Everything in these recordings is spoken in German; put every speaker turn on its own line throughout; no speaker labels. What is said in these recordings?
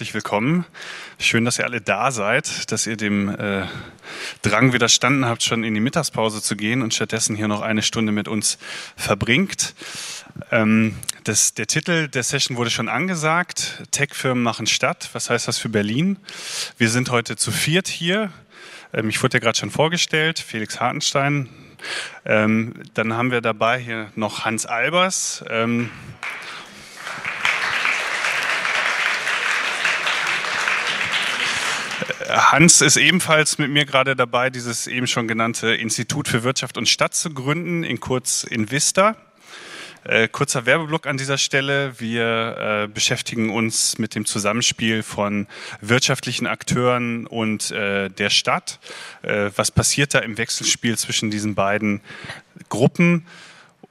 Herzlich willkommen. Schön, dass ihr alle da seid, dass ihr dem äh, Drang widerstanden habt, schon in die Mittagspause zu gehen und stattdessen hier noch eine Stunde mit uns verbringt. Ähm, das, der Titel der Session wurde schon angesagt. Tech-Firmen machen statt. Was heißt das für Berlin? Wir sind heute zu viert hier. Ähm, ich wurde ja gerade schon vorgestellt. Felix Hartenstein. Ähm, dann haben wir dabei hier noch Hans Albers. Hans ist ebenfalls mit mir gerade dabei, dieses eben schon genannte Institut für Wirtschaft und Stadt zu gründen, in kurz Invista. Äh, kurzer Werbeblock an dieser Stelle. Wir äh, beschäftigen uns mit dem Zusammenspiel von wirtschaftlichen Akteuren und äh, der Stadt. Äh, was passiert da im Wechselspiel zwischen diesen beiden Gruppen?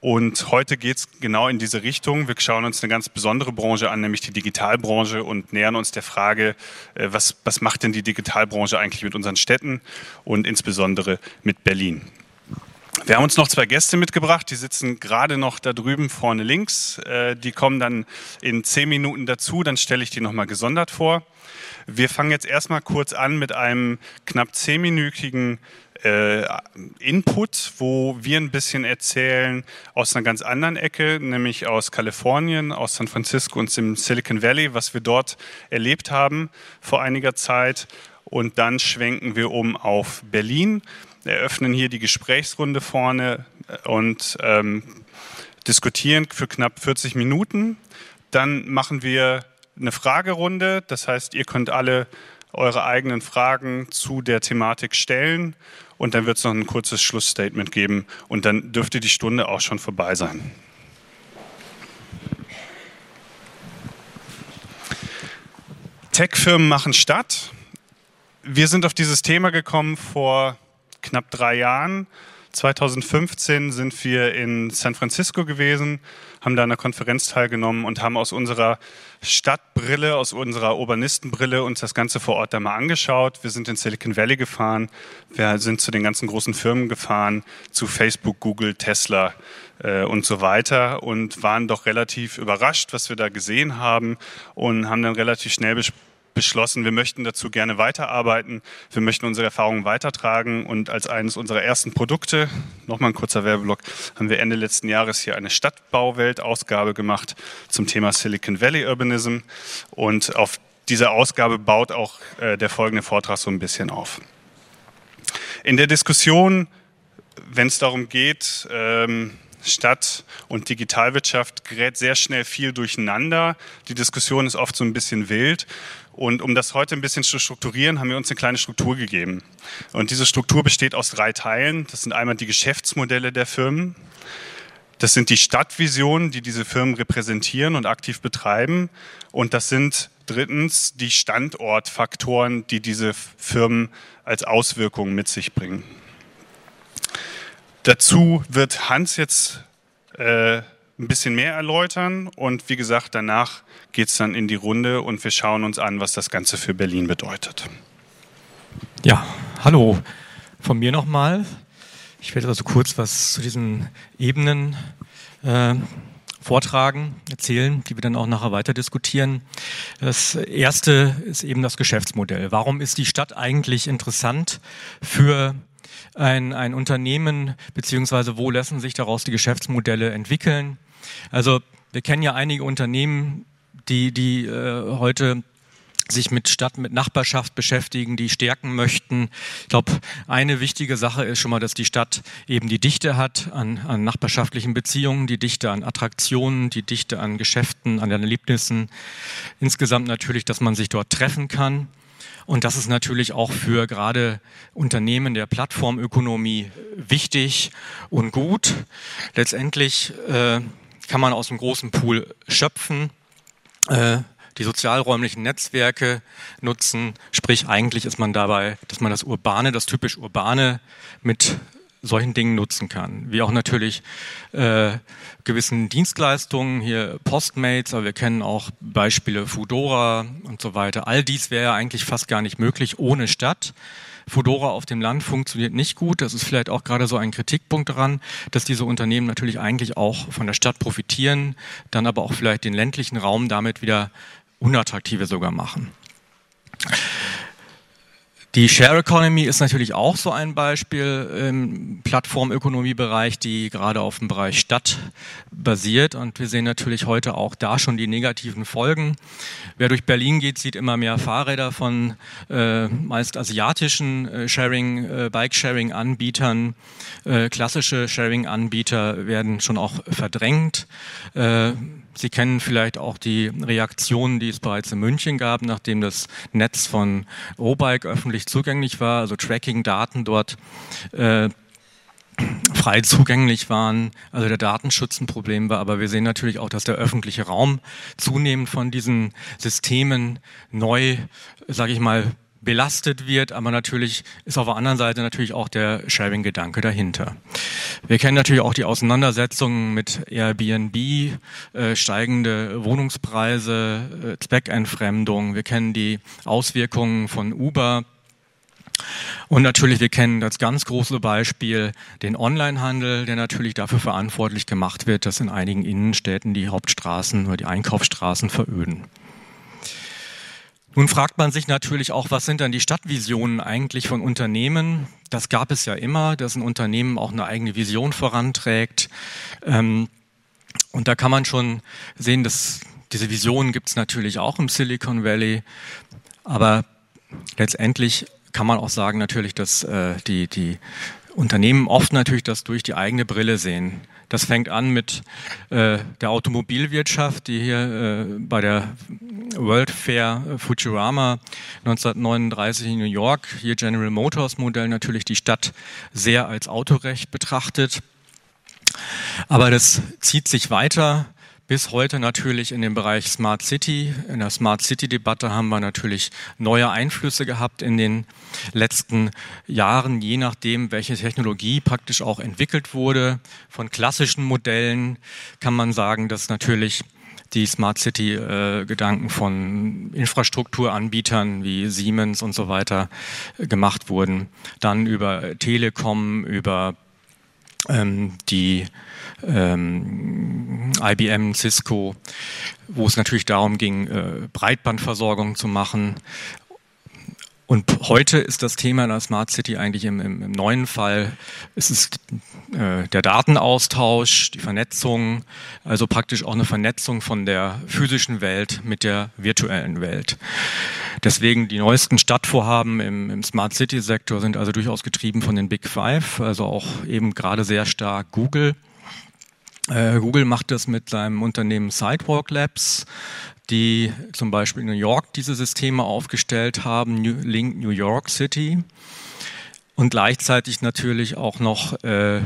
Und heute geht es genau in diese Richtung. Wir schauen uns eine ganz besondere Branche an, nämlich die Digitalbranche und nähern uns der Frage, äh, was, was macht denn die Digitalbranche eigentlich mit unseren Städten und insbesondere mit Berlin. Wir haben uns noch zwei Gäste mitgebracht, die sitzen gerade noch da drüben vorne links. Äh, die kommen dann in zehn Minuten dazu, dann stelle ich die nochmal gesondert vor. Wir fangen jetzt erstmal kurz an mit einem knapp zehnminütigen äh, Input, wo wir ein bisschen erzählen aus einer ganz anderen Ecke, nämlich aus Kalifornien, aus San Francisco und dem Silicon Valley, was wir dort erlebt haben vor einiger Zeit. Und dann schwenken wir um auf Berlin, eröffnen hier die Gesprächsrunde vorne und ähm, diskutieren für knapp 40 Minuten. Dann machen wir eine Fragerunde, das heißt, ihr könnt alle eure eigenen Fragen zu der Thematik stellen und dann wird es noch ein kurzes Schlussstatement geben und dann dürfte die Stunde auch schon vorbei sein. Tech-Firmen machen statt. Wir sind auf dieses Thema gekommen vor knapp drei Jahren. 2015 sind wir in San Francisco gewesen, haben da an einer Konferenz teilgenommen und haben aus unserer Stadtbrille, aus unserer Urbanistenbrille uns das Ganze vor Ort da mal angeschaut. Wir sind in Silicon Valley gefahren, wir sind zu den ganzen großen Firmen gefahren, zu Facebook, Google, Tesla äh, und so weiter und waren doch relativ überrascht, was wir da gesehen haben und haben dann relativ schnell besprochen, beschlossen, wir möchten dazu gerne weiterarbeiten, wir möchten unsere Erfahrungen weitertragen und als eines unserer ersten Produkte, nochmal ein kurzer Werbeblock, haben wir Ende letzten Jahres hier eine Stadtbauwelt-Ausgabe gemacht zum Thema Silicon Valley Urbanism und auf dieser Ausgabe baut auch äh, der folgende Vortrag so ein bisschen auf. In der Diskussion, wenn es darum geht, ähm, Stadt und Digitalwirtschaft gerät sehr schnell viel durcheinander. Die Diskussion ist oft so ein bisschen wild. Und um das heute ein bisschen zu strukturieren, haben wir uns eine kleine Struktur gegeben. Und diese Struktur besteht aus drei Teilen. Das sind einmal die Geschäftsmodelle der Firmen. Das sind die Stadtvisionen, die diese Firmen repräsentieren und aktiv betreiben. Und das sind drittens die Standortfaktoren, die diese Firmen als Auswirkungen mit sich bringen. Dazu wird Hans jetzt äh, ein bisschen mehr erläutern und wie gesagt, danach geht es dann in die Runde und wir schauen uns an, was das Ganze für Berlin bedeutet.
Ja, hallo von mir nochmal. Ich werde also kurz was zu diesen Ebenen äh, vortragen, erzählen, die wir dann auch nachher weiter diskutieren. Das erste ist eben das Geschäftsmodell. Warum ist die Stadt eigentlich interessant für ein, ein Unternehmen, beziehungsweise wo lassen sich daraus die Geschäftsmodelle entwickeln? Also wir kennen ja einige Unternehmen, die, die äh, heute sich mit Stadt, mit Nachbarschaft beschäftigen, die stärken möchten. Ich glaube, eine wichtige Sache ist schon mal, dass die Stadt eben die Dichte hat an, an nachbarschaftlichen Beziehungen, die Dichte an Attraktionen, die Dichte an Geschäften, an Erlebnissen. Insgesamt natürlich, dass man sich dort treffen kann. Und das ist natürlich auch für gerade Unternehmen der Plattformökonomie wichtig und gut. Letztendlich äh, kann man aus dem großen Pool schöpfen, äh, die sozialräumlichen Netzwerke nutzen. Sprich, eigentlich ist man dabei, dass man das Urbane, das typisch Urbane mit solchen Dingen nutzen kann. Wie auch natürlich äh, gewissen Dienstleistungen, hier Postmates, aber wir kennen auch Beispiele Foodora und so weiter. All dies wäre eigentlich fast gar nicht möglich ohne Stadt. Fodora auf dem Land funktioniert nicht gut. Das ist vielleicht auch gerade so ein Kritikpunkt daran, dass diese Unternehmen natürlich eigentlich auch von der Stadt profitieren, dann aber auch vielleicht den ländlichen Raum damit wieder unattraktiver sogar machen. Die Share Economy ist natürlich auch so ein Beispiel im Plattformökonomiebereich, die gerade auf dem Bereich Stadt basiert. Und wir sehen natürlich heute auch da schon die negativen Folgen. Wer durch Berlin geht, sieht immer mehr Fahrräder von äh, meist asiatischen äh, Sharing, äh, Bike-Sharing-Anbietern. Äh, klassische Sharing-Anbieter werden schon auch verdrängt. Sie kennen vielleicht auch die Reaktionen, die es bereits in München gab, nachdem das Netz von O-Bike öffentlich zugänglich war, also Tracking-Daten dort äh, frei zugänglich waren, also der Datenschutz ein Problem war, aber wir sehen natürlich auch, dass der öffentliche Raum zunehmend von diesen Systemen neu, sage ich mal, belastet wird, aber natürlich ist auf der anderen Seite natürlich auch der Sharing-Gedanke dahinter. Wir kennen natürlich auch die Auseinandersetzungen mit Airbnb, äh, steigende Wohnungspreise, äh, Zweckentfremdung. Wir kennen die Auswirkungen von Uber. Und natürlich, wir kennen das ganz große Beispiel den Onlinehandel, der natürlich dafür verantwortlich gemacht wird, dass in einigen Innenstädten die Hauptstraßen oder die Einkaufsstraßen veröden. Nun fragt man sich natürlich auch, was sind dann die Stadtvisionen eigentlich von Unternehmen? Das gab es ja immer, dass ein Unternehmen auch eine eigene Vision voranträgt. Ähm, und da kann man schon sehen, dass diese Visionen gibt es natürlich auch im Silicon Valley. Aber letztendlich kann man auch sagen natürlich, dass äh, die, die Unternehmen oft natürlich das durch die eigene Brille sehen. Das fängt an mit äh, der Automobilwirtschaft, die hier äh, bei der World Fair Futurama 1939 in New York, hier General Motors Modell natürlich die Stadt sehr als Autorecht betrachtet. Aber das zieht sich weiter bis heute natürlich in dem Bereich Smart City. In der Smart City-Debatte haben wir natürlich neue Einflüsse gehabt in den letzten Jahren, je nachdem, welche Technologie praktisch auch entwickelt wurde. Von klassischen Modellen kann man sagen, dass natürlich die Smart City-Gedanken äh, von Infrastrukturanbietern wie Siemens und so weiter äh, gemacht wurden. Dann über Telekom, über ähm, die ähm, IBM, Cisco, wo es natürlich darum ging, äh, Breitbandversorgung zu machen. Und heute ist das Thema in der Smart City eigentlich im, im, im neuen Fall, es ist äh, der Datenaustausch, die Vernetzung, also praktisch auch eine Vernetzung von der physischen Welt mit der virtuellen Welt. Deswegen die neuesten Stadtvorhaben im, im Smart City Sektor sind also durchaus getrieben von den Big Five, also auch eben gerade sehr stark Google. Äh, Google macht das mit seinem Unternehmen Sidewalk Labs, die zum Beispiel in New York diese Systeme aufgestellt haben, New, Link New York City. Und gleichzeitig natürlich auch noch äh,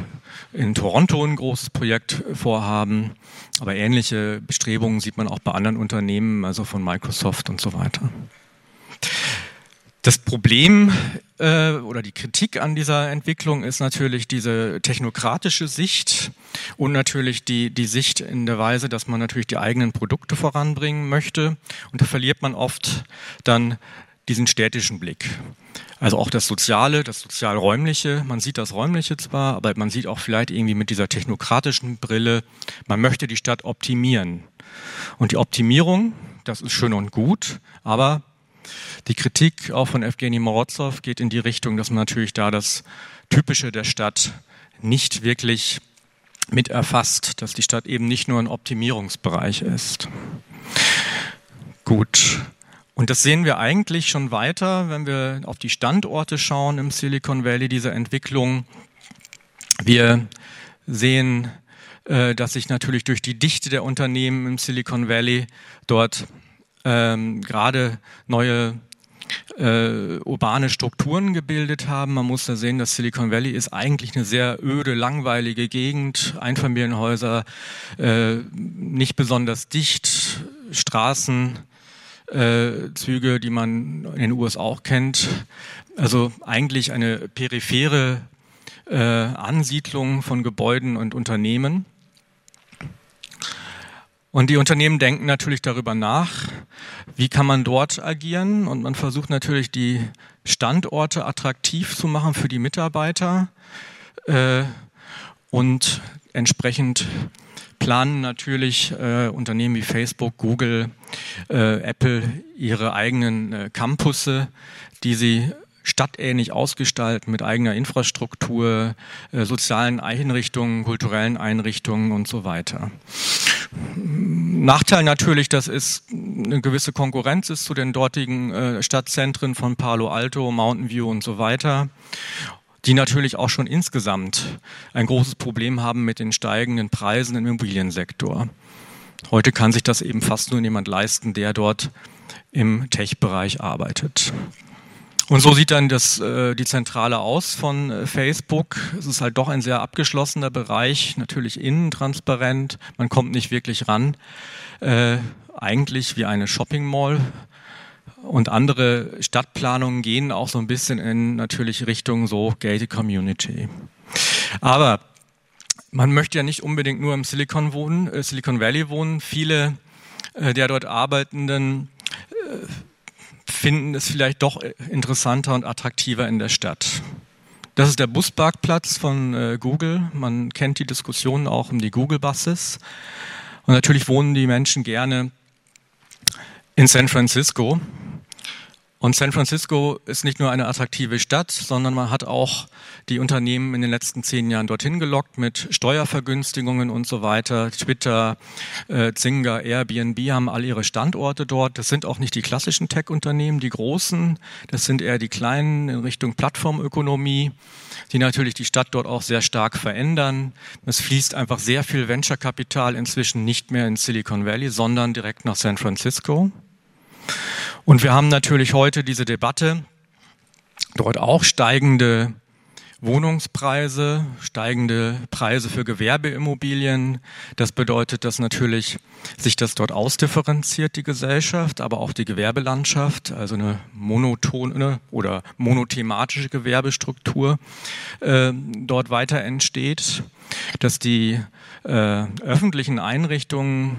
in Toronto ein großes Projekt vorhaben. Aber ähnliche Bestrebungen sieht man auch bei anderen Unternehmen, also von Microsoft und so weiter. Das Problem äh, oder die Kritik an dieser Entwicklung ist natürlich diese technokratische Sicht und natürlich die, die Sicht in der Weise, dass man natürlich die eigenen Produkte voranbringen möchte. Und da verliert man oft dann diesen städtischen Blick. Also auch das Soziale, das Sozialräumliche. Man sieht das Räumliche zwar, aber man sieht auch vielleicht irgendwie mit dieser technokratischen Brille, man möchte die Stadt optimieren. Und die Optimierung, das ist schön und gut, aber die Kritik auch von Evgeny Morozov geht in die Richtung, dass man natürlich da das Typische der Stadt nicht wirklich mit erfasst, dass die Stadt eben nicht nur ein Optimierungsbereich ist. Gut. Und das sehen wir eigentlich schon weiter, wenn wir auf die Standorte schauen im Silicon Valley dieser Entwicklung. Wir sehen, äh, dass sich natürlich durch die Dichte der Unternehmen im Silicon Valley dort ähm, gerade neue äh, urbane Strukturen gebildet haben. Man muss da sehen, dass Silicon Valley ist eigentlich eine sehr öde, langweilige Gegend, Einfamilienhäuser, äh, nicht besonders dicht, Straßen, äh, Züge, die man in den USA auch kennt. Also eigentlich eine periphere äh, Ansiedlung von Gebäuden und Unternehmen. Und die Unternehmen denken natürlich darüber nach, wie kann man dort agieren. Und man versucht natürlich die Standorte attraktiv zu machen für die Mitarbeiter äh, und entsprechend planen natürlich äh, Unternehmen wie Facebook, Google, äh, Apple ihre eigenen Campusse, die sie stadtähnlich ausgestalten mit eigener Infrastruktur, sozialen Einrichtungen, kulturellen Einrichtungen und so weiter. Nachteil natürlich, dass es eine gewisse Konkurrenz ist zu den dortigen äh, Stadtzentren von Palo Alto, Mountain View und so weiter die natürlich auch schon insgesamt ein großes Problem haben mit den steigenden Preisen im Immobiliensektor. Heute kann sich das eben fast nur jemand leisten, der dort im Tech-Bereich arbeitet. Und so sieht dann das, äh, die Zentrale aus von äh, Facebook. Es ist halt doch ein sehr abgeschlossener Bereich, natürlich innen transparent. Man kommt nicht wirklich ran. Äh, eigentlich wie eine Shopping Mall. Und andere Stadtplanungen gehen auch so ein bisschen in natürlich Richtung so gated Community. Aber man möchte ja nicht unbedingt nur im Silicon, wohnen, äh, Silicon Valley wohnen. Viele äh, der dort Arbeitenden äh, finden es vielleicht doch interessanter und attraktiver in der Stadt. Das ist der Busparkplatz von äh, Google. Man kennt die Diskussionen auch um die Google-Buses. Und natürlich wohnen die Menschen gerne in San Francisco. Und San Francisco ist nicht nur eine attraktive Stadt, sondern man hat auch die Unternehmen in den letzten zehn Jahren dorthin gelockt mit Steuervergünstigungen und so weiter. Twitter, äh, Zynga, Airbnb haben all ihre Standorte dort. Das sind auch nicht die klassischen Tech-Unternehmen, die großen. Das sind eher die kleinen in Richtung Plattformökonomie, die natürlich die Stadt dort auch sehr stark verändern. Es fließt einfach sehr viel Venture-Kapital inzwischen nicht mehr in Silicon Valley, sondern direkt nach San Francisco. Und wir haben natürlich heute diese Debatte, dort auch steigende Wohnungspreise, steigende Preise für Gewerbeimmobilien. Das bedeutet, dass natürlich sich das dort ausdifferenziert, die Gesellschaft, aber auch die Gewerbelandschaft, also eine monotone oder monothematische Gewerbestruktur äh, dort weiter entsteht, dass die äh, öffentlichen Einrichtungen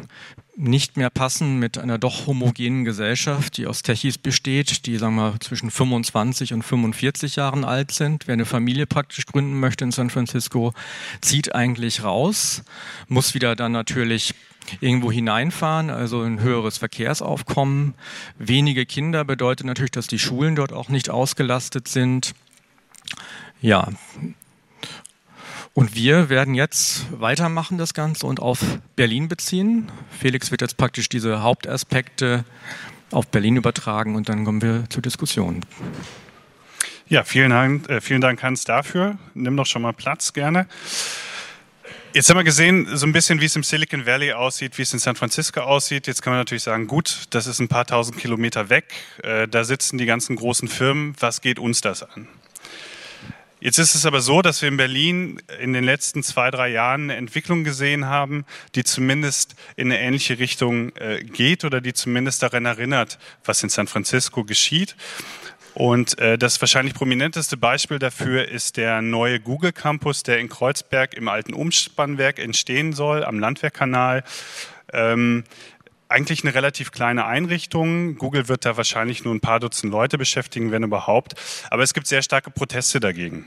nicht mehr passen mit einer doch homogenen Gesellschaft, die aus Techis besteht, die sagen wir zwischen 25 und 45 Jahren alt sind. Wer eine Familie praktisch gründen möchte in San Francisco, zieht eigentlich raus, muss wieder dann natürlich irgendwo hineinfahren, also ein höheres Verkehrsaufkommen. Wenige Kinder bedeutet natürlich, dass die Schulen dort auch nicht ausgelastet sind. Ja, und wir werden jetzt weitermachen das Ganze und auf Berlin beziehen. Felix wird jetzt praktisch diese Hauptaspekte auf Berlin übertragen und dann kommen wir zur Diskussion.
Ja, vielen Dank, äh, vielen Dank Hans dafür. Nimm doch schon mal Platz gerne. Jetzt haben wir gesehen, so ein bisschen, wie es im Silicon Valley aussieht, wie es in San Francisco aussieht. Jetzt kann man natürlich sagen, gut, das ist ein paar tausend Kilometer weg. Äh, da sitzen die ganzen großen Firmen. Was geht uns das an? Jetzt ist es aber so, dass wir in Berlin in den letzten zwei, drei Jahren eine Entwicklung gesehen haben, die zumindest in eine ähnliche Richtung äh, geht oder die zumindest daran erinnert, was in San Francisco geschieht. Und äh, das wahrscheinlich prominenteste Beispiel dafür ist der neue Google Campus, der in Kreuzberg im alten Umspannwerk entstehen soll, am Landwehrkanal. Ähm, eigentlich eine relativ kleine Einrichtung. Google wird da wahrscheinlich nur ein paar Dutzend Leute beschäftigen, wenn überhaupt. Aber es gibt sehr starke Proteste dagegen.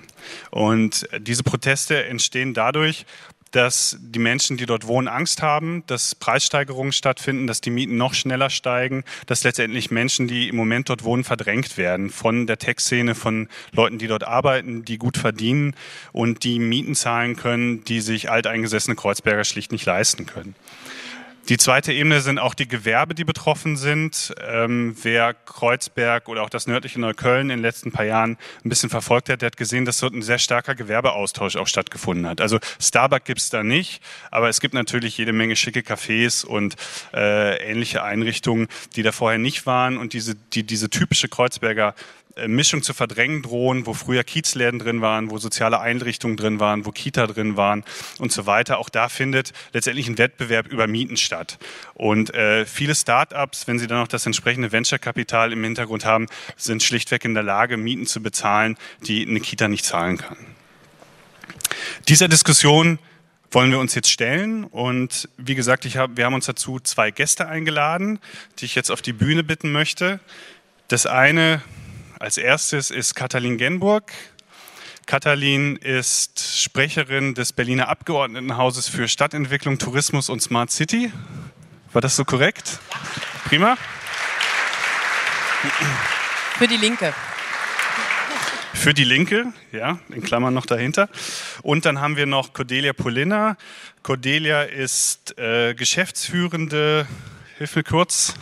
Und diese Proteste entstehen dadurch, dass die Menschen, die dort wohnen, Angst haben, dass Preissteigerungen stattfinden, dass die Mieten noch schneller steigen, dass letztendlich Menschen, die im Moment dort wohnen, verdrängt werden von der Tech-Szene, von Leuten, die dort arbeiten, die gut verdienen und die Mieten zahlen können, die sich alteingesessene Kreuzberger schlicht nicht leisten können. Die zweite Ebene sind auch die Gewerbe, die betroffen sind. Ähm, wer Kreuzberg oder auch das nördliche Neukölln in den letzten paar Jahren ein bisschen verfolgt hat, der hat gesehen, dass dort ein sehr starker Gewerbeaustausch auch stattgefunden hat. Also Starbucks gibt's da nicht, aber es gibt natürlich jede Menge schicke Cafés und äh, ähnliche Einrichtungen, die da vorher nicht waren und diese, die diese typische Kreuzberger Mischung zu verdrängen drohen, wo früher Kiezläden drin waren, wo soziale Einrichtungen drin waren, wo Kita drin waren und so weiter. Auch da findet letztendlich ein Wettbewerb über Mieten statt. Und äh, viele Start-ups, wenn sie dann auch das entsprechende Venture-Kapital im Hintergrund haben, sind schlichtweg in der Lage, Mieten zu bezahlen, die eine Kita nicht zahlen kann. Dieser Diskussion wollen wir uns jetzt stellen. Und wie gesagt, hab, wir haben uns dazu zwei Gäste eingeladen, die ich jetzt auf die Bühne bitten möchte. Das eine als erstes ist Katalin Genburg. Katalin ist Sprecherin des Berliner Abgeordnetenhauses für Stadtentwicklung, Tourismus und Smart City. War das so korrekt? Ja. Prima.
Für die Linke.
Für die Linke, ja, in Klammern noch dahinter. Und dann haben wir noch Cordelia Polina. Cordelia ist äh, Geschäftsführende, hilf mir kurz,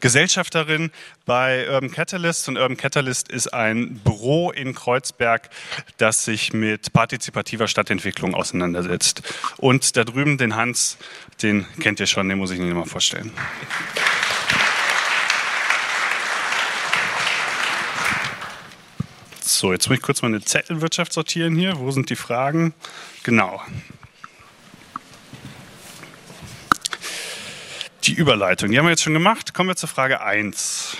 Gesellschafterin bei Urban Catalyst und Urban Catalyst ist ein Büro in Kreuzberg, das sich mit partizipativer Stadtentwicklung auseinandersetzt. Und da drüben den Hans, den kennt ihr schon, den muss ich Ihnen mal vorstellen. So, jetzt muss ich kurz meine Zettelwirtschaft sortieren hier. Wo sind die Fragen? Genau. Die Überleitung, die haben wir jetzt schon gemacht. Kommen wir zur Frage 1.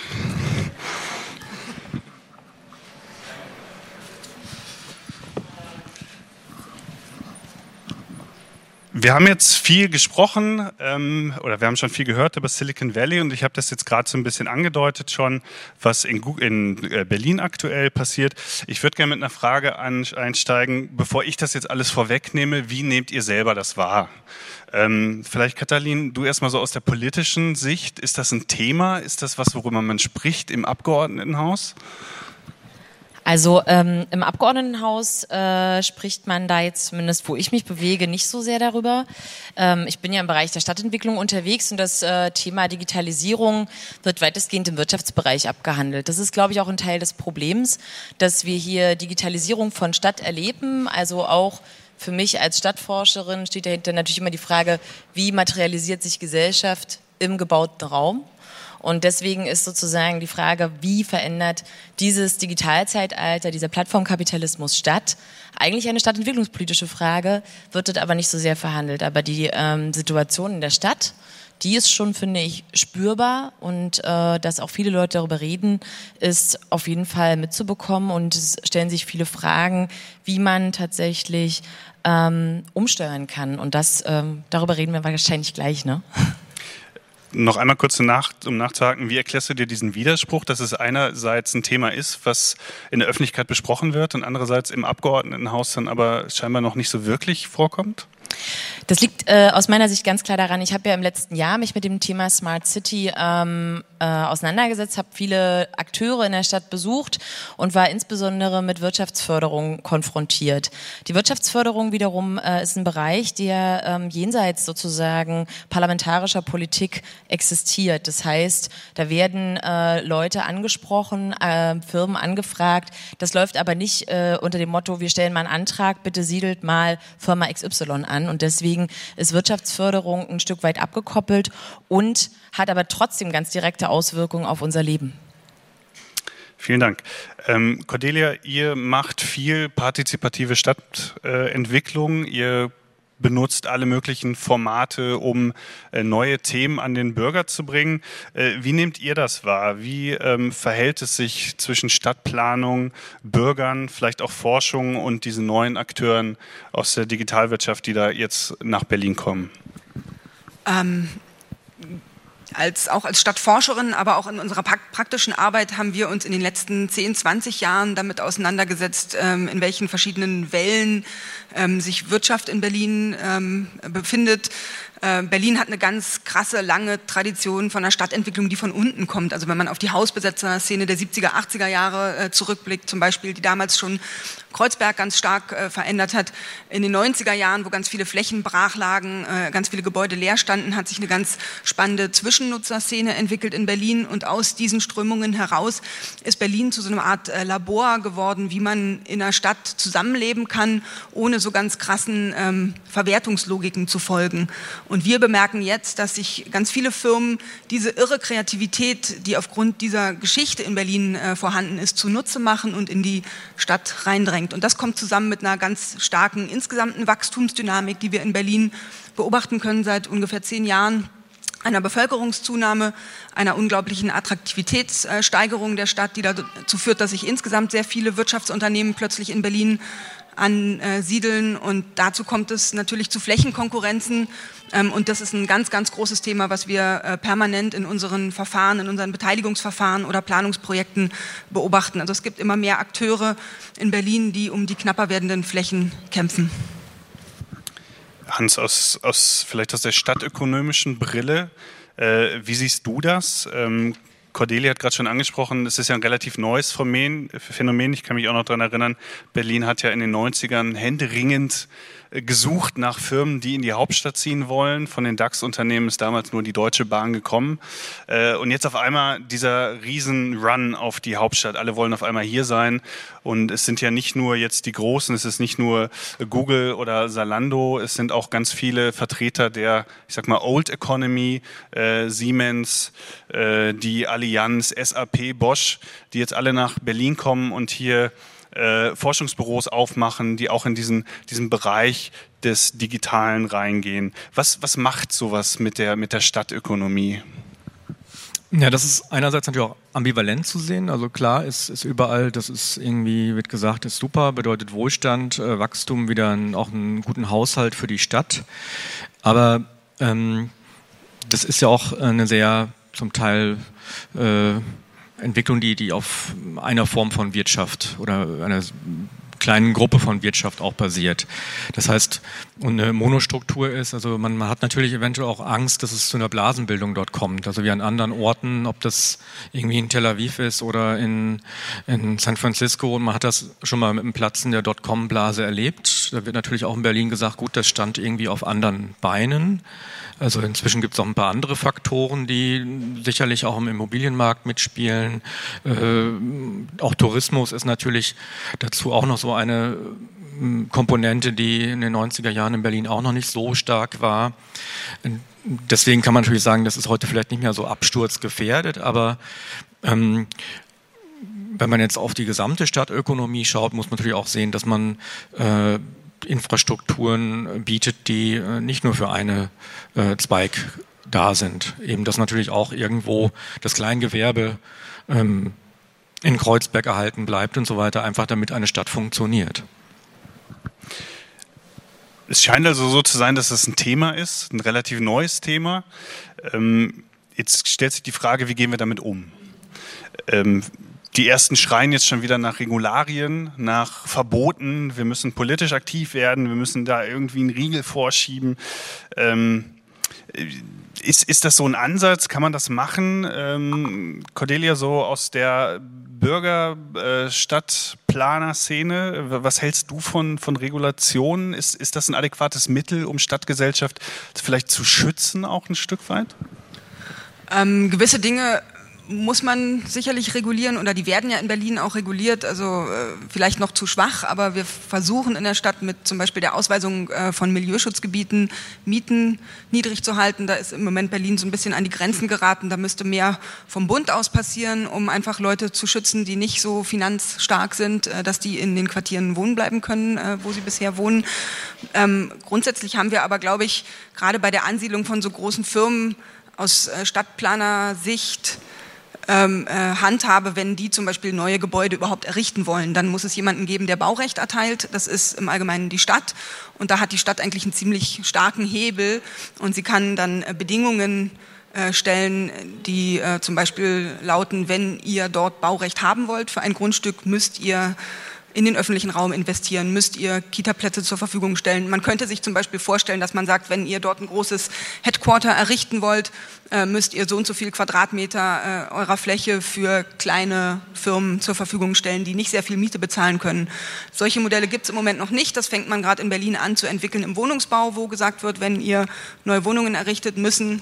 Wir haben jetzt viel gesprochen ähm, oder wir haben schon viel gehört über Silicon Valley und ich habe das jetzt gerade so ein bisschen angedeutet schon, was in, in äh, Berlin aktuell passiert. Ich würde gerne mit einer Frage an, einsteigen, bevor ich das jetzt alles vorwegnehme. Wie nehmt ihr selber das wahr? Ähm, vielleicht, Katalin, du erstmal so aus der politischen Sicht. Ist das ein Thema? Ist das was, worüber man spricht im Abgeordnetenhaus?
Also ähm, im Abgeordnetenhaus äh, spricht man da jetzt zumindest, wo ich mich bewege, nicht so sehr darüber. Ähm, ich bin ja im Bereich der Stadtentwicklung unterwegs und das äh, Thema Digitalisierung wird weitestgehend im Wirtschaftsbereich abgehandelt. Das ist, glaube ich, auch ein Teil des Problems, dass wir hier Digitalisierung von Stadt erleben, also auch für mich als Stadtforscherin steht dahinter natürlich immer die Frage, wie materialisiert sich Gesellschaft im gebauten Raum? Und deswegen ist sozusagen die Frage, wie verändert dieses Digitalzeitalter, dieser Plattformkapitalismus statt? Eigentlich eine stadtentwicklungspolitische Frage, wird dort aber nicht so sehr verhandelt. Aber die ähm, Situation in der Stadt, die ist schon, finde ich, spürbar und äh, dass auch viele Leute darüber reden, ist auf jeden Fall mitzubekommen und es stellen sich viele Fragen, wie man tatsächlich ähm, umsteuern kann. Und das, ähm, darüber reden wir wahrscheinlich gleich, ne?
Noch einmal kurz nach, um nachzuhaken, wie erklärst du dir diesen Widerspruch, dass es einerseits ein Thema ist, was in der Öffentlichkeit besprochen wird und andererseits im Abgeordnetenhaus dann aber scheinbar noch nicht so wirklich vorkommt?
Das liegt äh, aus meiner Sicht ganz klar daran, ich habe ja im letzten Jahr mich mit dem Thema Smart City ähm, äh, auseinandergesetzt, habe viele Akteure in der Stadt besucht und war insbesondere mit Wirtschaftsförderung konfrontiert. Die Wirtschaftsförderung wiederum äh, ist ein Bereich, der ähm, jenseits sozusagen parlamentarischer Politik existiert. Das heißt, da werden äh, Leute angesprochen, äh, Firmen angefragt. Das läuft aber nicht äh, unter dem Motto, wir stellen mal einen Antrag, bitte siedelt mal Firma XY an. Und deswegen ist Wirtschaftsförderung ein Stück weit abgekoppelt und hat aber trotzdem ganz direkte Auswirkungen auf unser Leben.
Vielen Dank. Ähm, Cordelia, ihr macht viel partizipative Stadtentwicklung. Äh, ihr benutzt alle möglichen Formate, um äh, neue Themen an den Bürger zu bringen. Äh, wie nehmt ihr das wahr? Wie ähm, verhält es sich zwischen Stadtplanung, Bürgern, vielleicht auch Forschung und diesen neuen Akteuren aus der Digitalwirtschaft, die da jetzt nach Berlin kommen?
Ähm, als, auch als Stadtforscherin, aber auch in unserer praktischen Arbeit haben wir uns in den letzten 10, 20 Jahren damit auseinandergesetzt, ähm, in welchen verschiedenen Wellen ähm, sich Wirtschaft in Berlin ähm, befindet. Äh, Berlin hat eine ganz krasse, lange Tradition von einer Stadtentwicklung, die von unten kommt. Also wenn man auf die Hausbesetzer-Szene der 70er, 80er Jahre äh, zurückblickt, zum Beispiel, die damals schon Kreuzberg ganz stark äh, verändert hat. In den 90er Jahren, wo ganz viele Flächen brach lagen, äh, ganz viele Gebäude leer standen, hat sich eine ganz spannende Zwischennutzerszene entwickelt in Berlin. Und aus diesen Strömungen heraus ist Berlin zu so einer Art äh, Labor geworden, wie man in einer Stadt zusammenleben kann, ohne so ganz krassen ähm, Verwertungslogiken zu folgen. Und wir bemerken jetzt, dass sich ganz viele Firmen diese irre Kreativität, die aufgrund dieser Geschichte in Berlin äh, vorhanden ist, zunutze machen und in die Stadt reindrängen anstrengend. Und das kommt zusammen mit einer ganz starken insgesamten Wachstumsdynamik, die wir in Berlin beobachten können seit ungefähr zehn Jahren einer Bevölkerungszunahme, einer unglaublichen Attraktivitätssteigerung der Stadt, die dazu führt, dass sich insgesamt sehr viele Wirtschaftsunternehmen plötzlich in Berlin ansiedeln. Und dazu kommt es natürlich zu Flächenkonkurrenzen. Ähm, und das ist ein ganz, ganz großes Thema, was wir äh, permanent in unseren Verfahren, in unseren Beteiligungsverfahren oder Planungsprojekten beobachten. Also es gibt immer mehr Akteure in Berlin, die um die knapper werdenden Flächen kämpfen.
Hans, aus, aus vielleicht aus der stadtökonomischen Brille, äh, wie siehst du das? Ähm, Cordelia hat gerade schon angesprochen, es ist ja ein relativ neues Phänomen. Ich kann mich auch noch daran erinnern, Berlin hat ja in den 90ern händeringend gesucht nach Firmen, die in die Hauptstadt ziehen wollen. Von den DAX-Unternehmen ist damals nur die Deutsche Bahn gekommen. Äh, und jetzt auf einmal dieser Riesen-Run auf die Hauptstadt. Alle wollen auf einmal hier sein. Und es sind ja nicht nur jetzt die Großen, es ist nicht nur Google oder Zalando, es sind auch ganz viele Vertreter der, ich sag mal, Old Economy, äh, Siemens, äh, die Allianz, SAP, Bosch, die jetzt alle nach Berlin kommen und hier äh, Forschungsbüros aufmachen, die auch in diesen, diesen Bereich des Digitalen reingehen. Was, was macht sowas mit der, mit der Stadtökonomie?
Ja, das ist einerseits natürlich auch ambivalent zu sehen. Also klar ist, ist überall, das ist irgendwie, wird gesagt, ist super, bedeutet Wohlstand, äh, Wachstum, wieder ein, auch einen guten Haushalt für die Stadt. Aber ähm, das ist ja auch eine sehr zum Teil äh, Entwicklung, die, die auf einer Form von Wirtschaft oder einer kleinen Gruppe von Wirtschaft auch basiert. Das heißt, eine Monostruktur ist, also man, man, hat natürlich eventuell auch Angst, dass es zu einer Blasenbildung dort kommt. Also wie an anderen Orten, ob das irgendwie in Tel Aviv ist oder in, in San Francisco. Und man hat das schon mal mit dem Platzen der Dotcom-Blase erlebt. Da wird natürlich auch in Berlin gesagt, gut, das stand irgendwie auf anderen Beinen. Also inzwischen gibt es auch ein paar andere Faktoren, die sicherlich auch im Immobilienmarkt mitspielen. Äh, auch Tourismus ist natürlich dazu auch noch so eine äh, Komponente, die in den 90er Jahren in Berlin auch noch nicht so stark war. Deswegen kann man natürlich sagen, das ist heute vielleicht nicht mehr so absturzgefährdet, aber ähm, wenn man jetzt auf die gesamte Stadtökonomie schaut, muss man natürlich auch sehen, dass man äh, Infrastrukturen bietet, die äh, nicht nur für eine äh, Zweig da sind. Eben, dass natürlich auch irgendwo das Kleingewerbe ähm, in Kreuzberg erhalten bleibt und so weiter, einfach damit eine Stadt funktioniert.
Es scheint also so zu sein, dass es ein Thema ist, ein relativ neues Thema. Ähm, jetzt stellt sich die Frage, wie gehen wir damit um? Ähm, die ersten schreien jetzt schon wieder nach Regularien, nach Verboten. Wir müssen politisch aktiv werden, wir müssen da irgendwie einen Riegel vorschieben. Ähm, ist, ist das so ein Ansatz? Kann man das machen? Ähm, Cordelia, so aus der Bürgerstadtplaner-Szene, äh, was hältst du von, von Regulationen? Ist, ist das ein adäquates Mittel, um Stadtgesellschaft vielleicht zu schützen, auch ein Stück weit?
Ähm, gewisse Dinge muss man sicherlich regulieren oder die werden ja in Berlin auch reguliert, also äh, vielleicht noch zu schwach, aber wir versuchen in der Stadt mit zum Beispiel der Ausweisung äh, von Milieuschutzgebieten Mieten niedrig zu halten. Da ist im Moment Berlin so ein bisschen an die Grenzen geraten. Da müsste mehr vom Bund aus passieren, um einfach Leute zu schützen, die nicht so finanzstark sind, äh, dass die in den Quartieren wohnen bleiben können, äh, wo sie bisher wohnen. Ähm, grundsätzlich haben wir aber, glaube ich, gerade bei der Ansiedlung von so großen Firmen aus äh, Stadtplaner-Sicht ähm, äh, handhabe, wenn die zum Beispiel neue Gebäude überhaupt errichten wollen. Dann muss es jemanden geben, der Baurecht erteilt. Das ist im Allgemeinen die Stadt. Und da hat die Stadt eigentlich einen ziemlich starken Hebel. Und sie kann dann äh, Bedingungen äh, stellen, die äh, zum Beispiel lauten, wenn ihr dort Baurecht haben wollt für ein Grundstück, müsst ihr in den öffentlichen Raum investieren? Müsst ihr Kita-Plätze zur Verfügung stellen? Man könnte sich zum Beispiel vorstellen, dass man sagt, wenn ihr dort ein großes Headquarter errichten wollt, äh, müsst ihr so und so viel Quadratmeter äh, eurer Fläche für kleine Firmen zur Verfügung stellen, die nicht sehr viel Miete bezahlen können. Solche Modelle gibt es im Moment noch nicht. Das fängt man gerade in Berlin an zu entwickeln im Wohnungsbau, wo gesagt wird, wenn ihr neue Wohnungen errichtet, müssen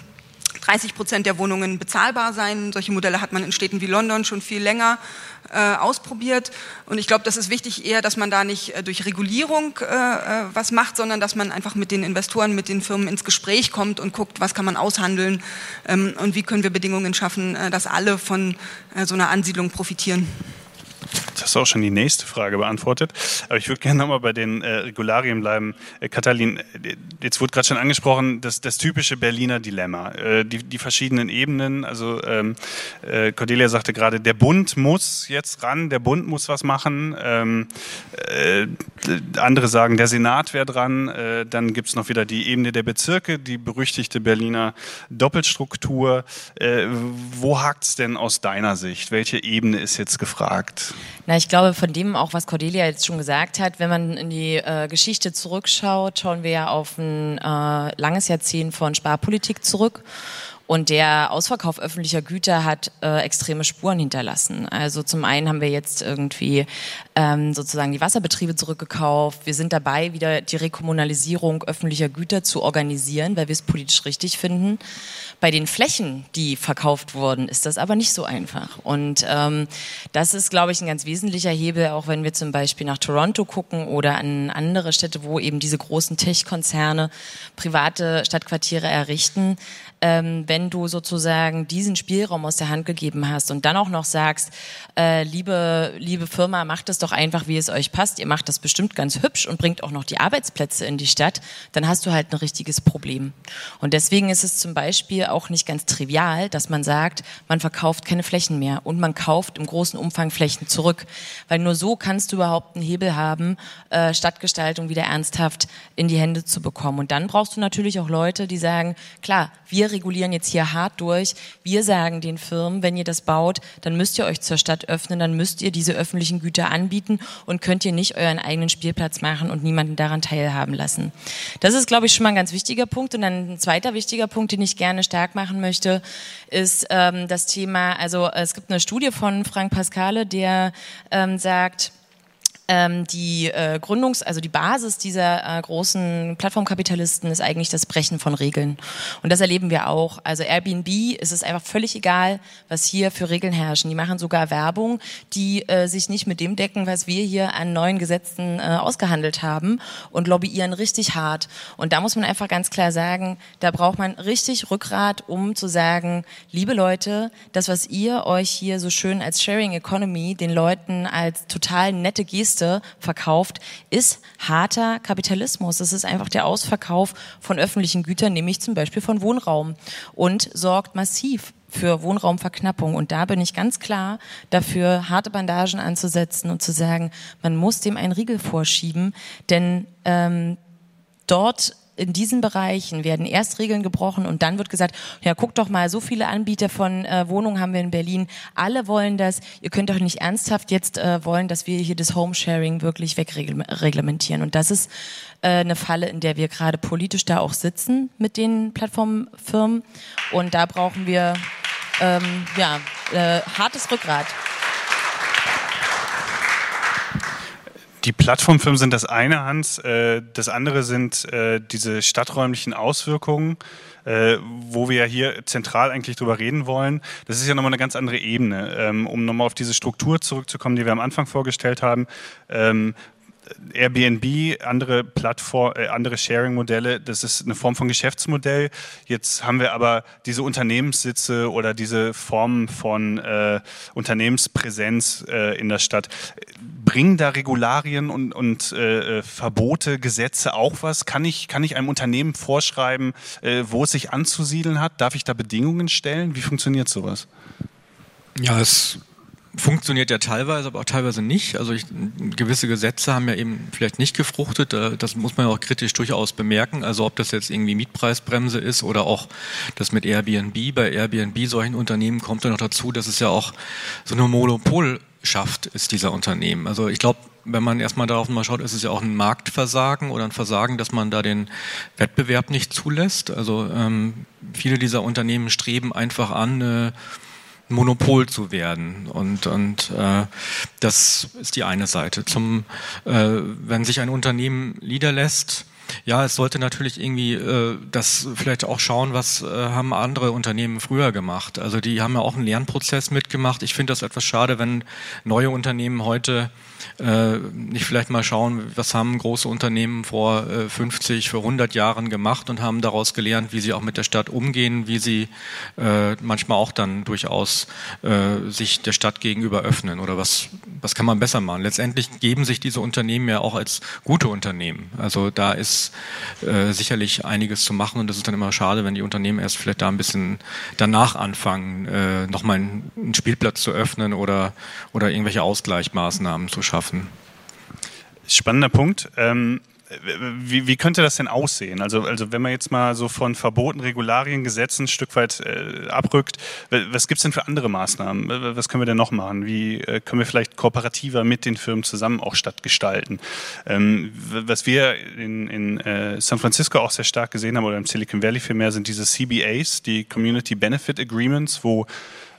30 Prozent der Wohnungen bezahlbar sein. Solche Modelle hat man in Städten wie London schon viel länger äh, ausprobiert. Und ich glaube, das ist wichtig eher, dass man da nicht äh, durch Regulierung äh, äh, was macht, sondern dass man einfach mit den Investoren, mit den Firmen ins Gespräch kommt und guckt, was kann man aushandeln ähm, und wie können wir Bedingungen schaffen, äh, dass alle von äh, so einer Ansiedlung profitieren.
Das hast du auch schon die nächste Frage beantwortet. Aber ich würde gerne nochmal bei den äh, Regularien bleiben. Äh, Katalin, äh, jetzt wurde gerade schon angesprochen, das, das typische Berliner Dilemma. Äh, die, die verschiedenen Ebenen. Also ähm, äh, Cordelia sagte gerade, der Bund muss jetzt ran, der Bund muss was machen. Ähm, äh, andere sagen, der Senat wäre dran. Äh, dann gibt es noch wieder die Ebene der Bezirke, die berüchtigte Berliner Doppelstruktur. Äh, wo hakt es denn aus deiner Sicht? Welche Ebene ist jetzt gefragt?
Na, ich glaube, von dem auch, was Cordelia jetzt schon gesagt hat, wenn man in die äh, Geschichte zurückschaut, schauen wir ja auf ein äh, langes Jahrzehnt von Sparpolitik zurück. Und der Ausverkauf öffentlicher Güter hat äh, extreme Spuren hinterlassen. Also zum einen haben wir jetzt irgendwie ähm, sozusagen die Wasserbetriebe zurückgekauft. Wir sind dabei, wieder die Rekommunalisierung öffentlicher Güter zu organisieren, weil wir es politisch richtig finden. Bei den Flächen, die verkauft wurden, ist das aber nicht so einfach. Und ähm, das ist, glaube ich, ein ganz wesentlicher Hebel, auch wenn wir zum Beispiel nach Toronto gucken oder an andere Städte, wo eben diese großen Tech-Konzerne private Stadtquartiere errichten ähm, wenn du sozusagen diesen Spielraum aus der Hand gegeben hast und dann auch noch sagst, äh, liebe, liebe Firma, macht es doch einfach, wie es euch passt, ihr macht das bestimmt ganz hübsch und bringt auch noch die Arbeitsplätze in die Stadt, dann hast du halt ein richtiges Problem. Und deswegen ist es zum Beispiel auch nicht ganz trivial, dass man sagt, man verkauft keine Flächen mehr und man kauft im großen Umfang Flächen zurück, weil nur so kannst du überhaupt einen Hebel haben, äh, Stadtgestaltung wieder ernsthaft in die Hände zu bekommen. Und dann brauchst du natürlich auch Leute, die sagen, klar, wir regulieren jetzt hier hart durch. Wir sagen den Firmen, wenn ihr das baut, dann müsst ihr euch zur Stadt öffnen, dann müsst ihr diese öffentlichen Güter anbieten und könnt ihr nicht euren eigenen Spielplatz machen und niemanden daran teilhaben lassen. Das ist, glaube ich, schon mal ein ganz wichtiger Punkt. Und dann ein zweiter wichtiger Punkt, den ich gerne stark machen möchte, ist ähm, das Thema, also es gibt eine Studie von Frank Pascale, der ähm, sagt, die äh, Gründungs-, also die Basis dieser äh, großen Plattformkapitalisten ist eigentlich das Brechen von Regeln. Und das erleben wir auch. Also Airbnb ist es einfach völlig egal, was hier für Regeln herrschen. Die machen sogar Werbung, die äh, sich nicht mit dem decken, was wir hier an neuen Gesetzen äh, ausgehandelt haben und lobbyieren richtig hart. Und da muss man einfach ganz klar sagen, da braucht man richtig Rückgrat, um zu sagen, liebe Leute, das, was ihr euch hier so schön als Sharing Economy den Leuten als total nette Geste Kiste verkauft, ist harter Kapitalismus. Es ist einfach der Ausverkauf von öffentlichen Gütern, nämlich zum Beispiel von Wohnraum und sorgt massiv für Wohnraumverknappung. Und da bin ich ganz klar dafür, harte Bandagen anzusetzen und zu sagen, man muss dem einen Riegel vorschieben, denn ähm, dort in diesen Bereichen werden erst Regeln gebrochen und dann wird gesagt, ja, guck doch mal, so viele Anbieter von äh, Wohnungen haben wir in Berlin, alle wollen das, ihr könnt doch nicht ernsthaft jetzt äh, wollen, dass wir hier das Homesharing wirklich wegreglementieren. Und das ist äh, eine Falle, in der wir gerade politisch da auch sitzen mit den Plattformfirmen. Und da brauchen wir ähm, ja, äh, hartes Rückgrat.
Die Plattformfirmen sind das eine, Hans. Äh, das andere sind äh, diese stadträumlichen Auswirkungen, äh, wo wir ja hier zentral eigentlich drüber reden wollen. Das ist ja nochmal eine ganz andere Ebene. Ähm, um nochmal auf diese Struktur zurückzukommen, die wir am Anfang vorgestellt haben. Airbnb, andere Plattform, äh, andere Sharing-Modelle, das ist eine Form von Geschäftsmodell. Jetzt haben wir aber diese Unternehmenssitze oder diese Formen von äh, Unternehmenspräsenz äh, in der Stadt. Bringen da Regularien und, und äh, Verbote, Gesetze auch was? Kann ich, kann ich einem Unternehmen vorschreiben, äh, wo es sich anzusiedeln hat? Darf ich da Bedingungen stellen? Wie funktioniert sowas?
Ja, es funktioniert ja teilweise, aber auch teilweise nicht. Also ich, gewisse Gesetze haben ja eben vielleicht nicht gefruchtet. Das muss man ja auch kritisch durchaus bemerken. Also ob das jetzt irgendwie Mietpreisbremse ist oder auch das mit Airbnb. Bei Airbnb solchen Unternehmen kommt ja noch dazu, dass es ja auch so eine Monopol schafft, ist dieser Unternehmen. Also ich glaube, wenn man erstmal darauf mal schaut, ist es ja auch ein Marktversagen oder ein Versagen, dass man da den Wettbewerb nicht zulässt. Also ähm, viele dieser Unternehmen streben einfach an, äh, Monopol zu werden. Und, und äh, das ist die eine Seite. Zum, äh, wenn sich ein Unternehmen niederlässt, Ja, es sollte natürlich irgendwie äh, das vielleicht auch schauen, was äh, haben andere Unternehmen früher gemacht. Also die haben ja auch einen Lernprozess mitgemacht. Ich finde das etwas schade, wenn neue Unternehmen heute äh, nicht vielleicht mal schauen, was haben große Unternehmen vor äh, 50, vor 100 Jahren gemacht und haben daraus gelernt, wie sie auch mit der Stadt umgehen, wie sie äh, manchmal auch dann durchaus äh, sich der Stadt gegenüber öffnen oder was, was kann man besser machen. Letztendlich geben sich diese Unternehmen ja auch als gute Unternehmen. Also da ist äh, sicherlich einiges zu machen und das ist dann immer schade, wenn die Unternehmen erst vielleicht da ein bisschen danach anfangen, äh, nochmal einen, Spielplatz zu öffnen oder, oder irgendwelche Ausgleichsmaßnahmen zu schaffen.
Spannender Punkt. Ähm wie, wie, könnte das denn aussehen? Also, also wenn man jetzt mal so von Verboten, Regularien, Gesetzen ein Stück weit äh, abrückt, was gibt es denn für andere Maßnahmen? Was können wir denn noch machen? Wie äh, können wir vielleicht kooperativer mit den Firmen zusammen auch stattgestalten? Ähm, was wir in, in äh, San Francisco auch sehr stark gesehen haben oder im Silicon Valley vielmehr sind diese CBAs, die Community Benefit Agreements, wo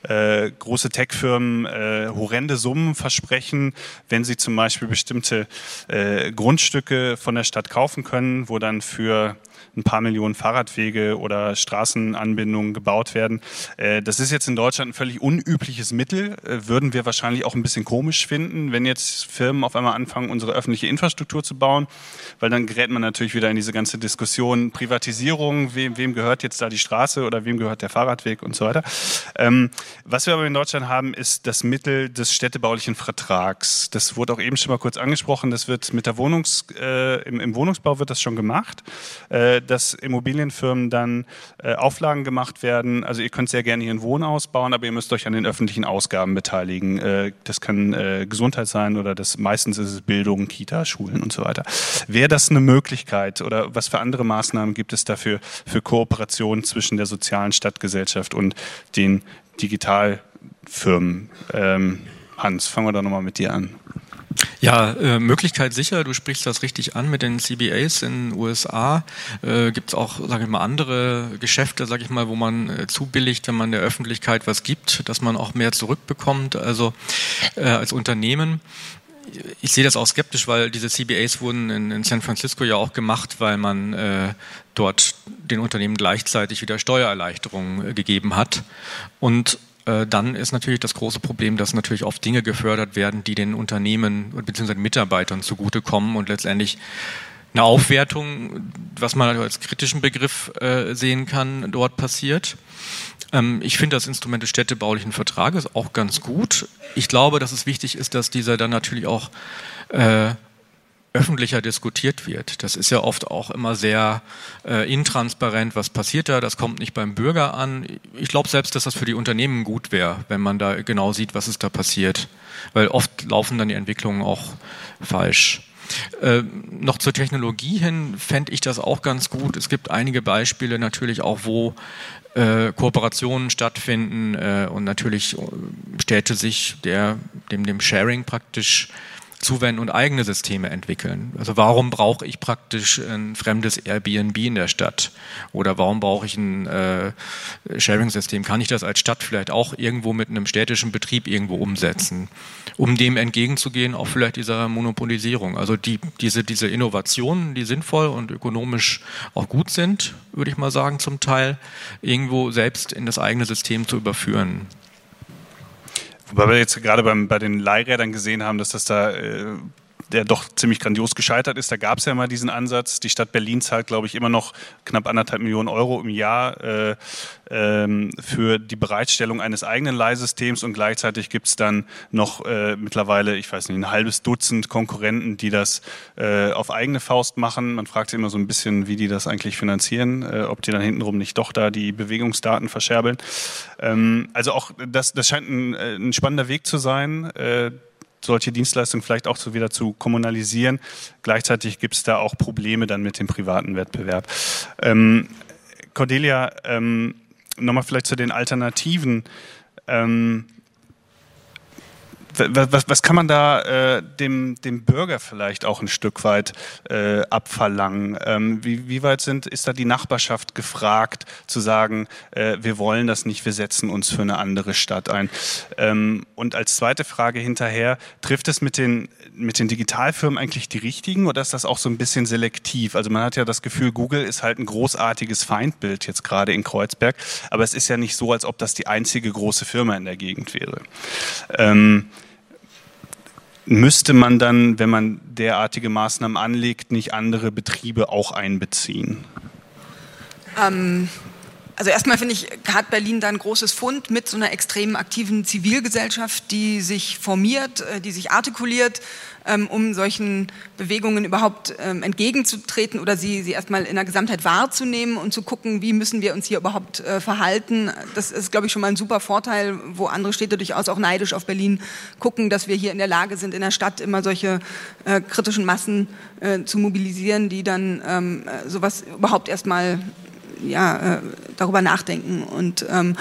äh, große Tech-Firmen äh, horrende Summen versprechen, wenn sie zum Beispiel bestimmte äh, Grundstücke von der Stadt kaufen können, wo dann für ein paar Millionen Fahrradwege oder Straßenanbindungen gebaut werden. Äh, das ist jetzt in Deutschland ein völlig unübliches Mittel, äh, würden wir wahrscheinlich auch ein bisschen komisch finden, wenn jetzt Firmen auf einmal anfangen, unsere öffentliche Infrastruktur zu bauen, weil dann gerät man natürlich wieder in diese ganze Diskussion Privatisierung, wem, wem gehört jetzt da die Straße oder wem gehört der Fahrradweg und so weiter. Ähm, was wir aber in Deutschland haben, ist das Mittel des städtebaulichen Vertrags. Das wurde auch eben schon mal kurz angesprochen. Das wird mit der Wohnungs, äh, im, im, Wohnungsbau wird das schon gemacht. Äh, dass Immobilienfirmen dann äh, Auflagen gemacht werden. Also ihr könnt sehr gerne hier ein Wohnhaus bauen, aber ihr müsst euch an den öffentlichen Ausgaben beteiligen. Äh, das kann äh, Gesundheit sein oder das meistens ist es Bildung, Kita, Schulen und so weiter. Wäre das eine Möglichkeit oder was für andere Maßnahmen gibt es dafür für Kooperation zwischen der sozialen Stadtgesellschaft und den Digitalfirmen? Ähm, Hans, fangen wir da nochmal mit dir an.
Ja, äh, Möglichkeit sicher. Du sprichst das richtig an mit den CBAs in den USA. Äh, Gibt es auch, sage ich mal, andere Geschäfte, sage ich mal, wo man äh, zubilligt, wenn man der Öffentlichkeit was gibt, dass man auch mehr zurückbekommt, also äh, als Unternehmen. Ich sehe das auch skeptisch, weil diese CBAs wurden in, in San Francisco ja auch gemacht, weil man äh, dort den Unternehmen gleichzeitig wieder Steuererleichterungen äh, gegeben hat. Und dann ist natürlich das große Problem, dass natürlich oft Dinge gefördert werden, die den Unternehmen bzw. den Mitarbeitern zugutekommen und letztendlich eine Aufwertung, was man als kritischen Begriff äh, sehen kann, dort passiert. Ähm, ich finde das Instrument des städtebaulichen Vertrages auch ganz gut. Ich glaube, dass es wichtig ist, dass dieser dann natürlich auch äh, öffentlicher diskutiert wird. Das ist ja oft auch immer sehr äh, intransparent, was passiert da, das kommt nicht beim Bürger an. Ich glaube selbst, dass das für die Unternehmen gut wäre, wenn man da genau sieht, was ist da passiert, weil oft laufen dann die Entwicklungen auch falsch. Äh, noch zur Technologie hin fände ich das auch ganz gut. Es gibt einige Beispiele natürlich auch, wo äh, Kooperationen stattfinden äh, und natürlich äh, Städte sich der, dem, dem Sharing praktisch zuwenden und eigene Systeme entwickeln. Also warum brauche ich praktisch ein fremdes Airbnb in der Stadt? Oder warum brauche ich ein äh, Sharing-System? Kann ich das als Stadt vielleicht auch irgendwo mit einem städtischen Betrieb irgendwo umsetzen, um dem entgegenzugehen, auch vielleicht dieser Monopolisierung? Also die, diese, diese Innovationen, die sinnvoll und ökonomisch auch gut sind, würde ich mal sagen, zum Teil, irgendwo selbst in das eigene System zu überführen.
Wobei wir jetzt gerade beim, bei den Leihrädern gesehen haben, dass das da äh, der doch ziemlich grandios gescheitert ist. Da gab es ja mal diesen Ansatz. Die Stadt Berlin zahlt, glaube ich, immer noch knapp anderthalb Millionen Euro im Jahr äh, ähm, für die Bereitstellung eines eigenen Leihsystems und gleichzeitig gibt es dann noch äh, mittlerweile, ich weiß nicht, ein halbes Dutzend Konkurrenten, die das äh, auf eigene Faust machen. Man fragt sich immer so ein bisschen, wie die das eigentlich finanzieren, äh, ob die dann hintenrum nicht doch da die Bewegungsdaten verscherbeln. Ähm, also auch das, das scheint ein, äh, ein spannender Weg zu sein. Solche Dienstleistungen vielleicht auch so wieder zu kommunalisieren. Gleichzeitig gibt es da auch Probleme dann mit dem privaten Wettbewerb. Ähm, Cordelia, ähm, nochmal vielleicht zu den Alternativen. Ähm, was, was kann man da äh, dem, dem Bürger vielleicht auch ein Stück weit äh, abverlangen? Ähm, wie, wie weit sind, ist da die Nachbarschaft gefragt, zu sagen, äh, wir wollen das nicht, wir setzen uns für eine andere Stadt ein? Ähm, und als zweite Frage hinterher, trifft es mit den, mit den Digitalfirmen eigentlich die richtigen oder ist das auch so ein bisschen selektiv? Also man hat ja das Gefühl, Google ist halt ein großartiges Feindbild jetzt gerade in Kreuzberg, aber es ist ja nicht so, als ob das die einzige große Firma in der Gegend wäre. Ähm, müsste man dann, wenn man derartige Maßnahmen anlegt, nicht andere Betriebe auch einbeziehen?
Ähm, also erstmal finde ich, hat Berlin da ein großes Fund mit so einer extrem aktiven Zivilgesellschaft, die sich formiert, äh, die sich artikuliert, um solchen Bewegungen überhaupt ähm, entgegenzutreten oder sie, sie erstmal in der Gesamtheit wahrzunehmen und zu gucken, wie müssen wir uns hier überhaupt äh, verhalten. Das ist, glaube ich, schon mal ein super Vorteil, wo andere Städte durchaus auch neidisch auf Berlin gucken, dass wir hier in der Lage sind, in der Stadt immer solche äh, kritischen Massen äh, zu mobilisieren, die dann ähm, äh, sowas überhaupt erstmal ja, darüber nachdenken. Und ähm,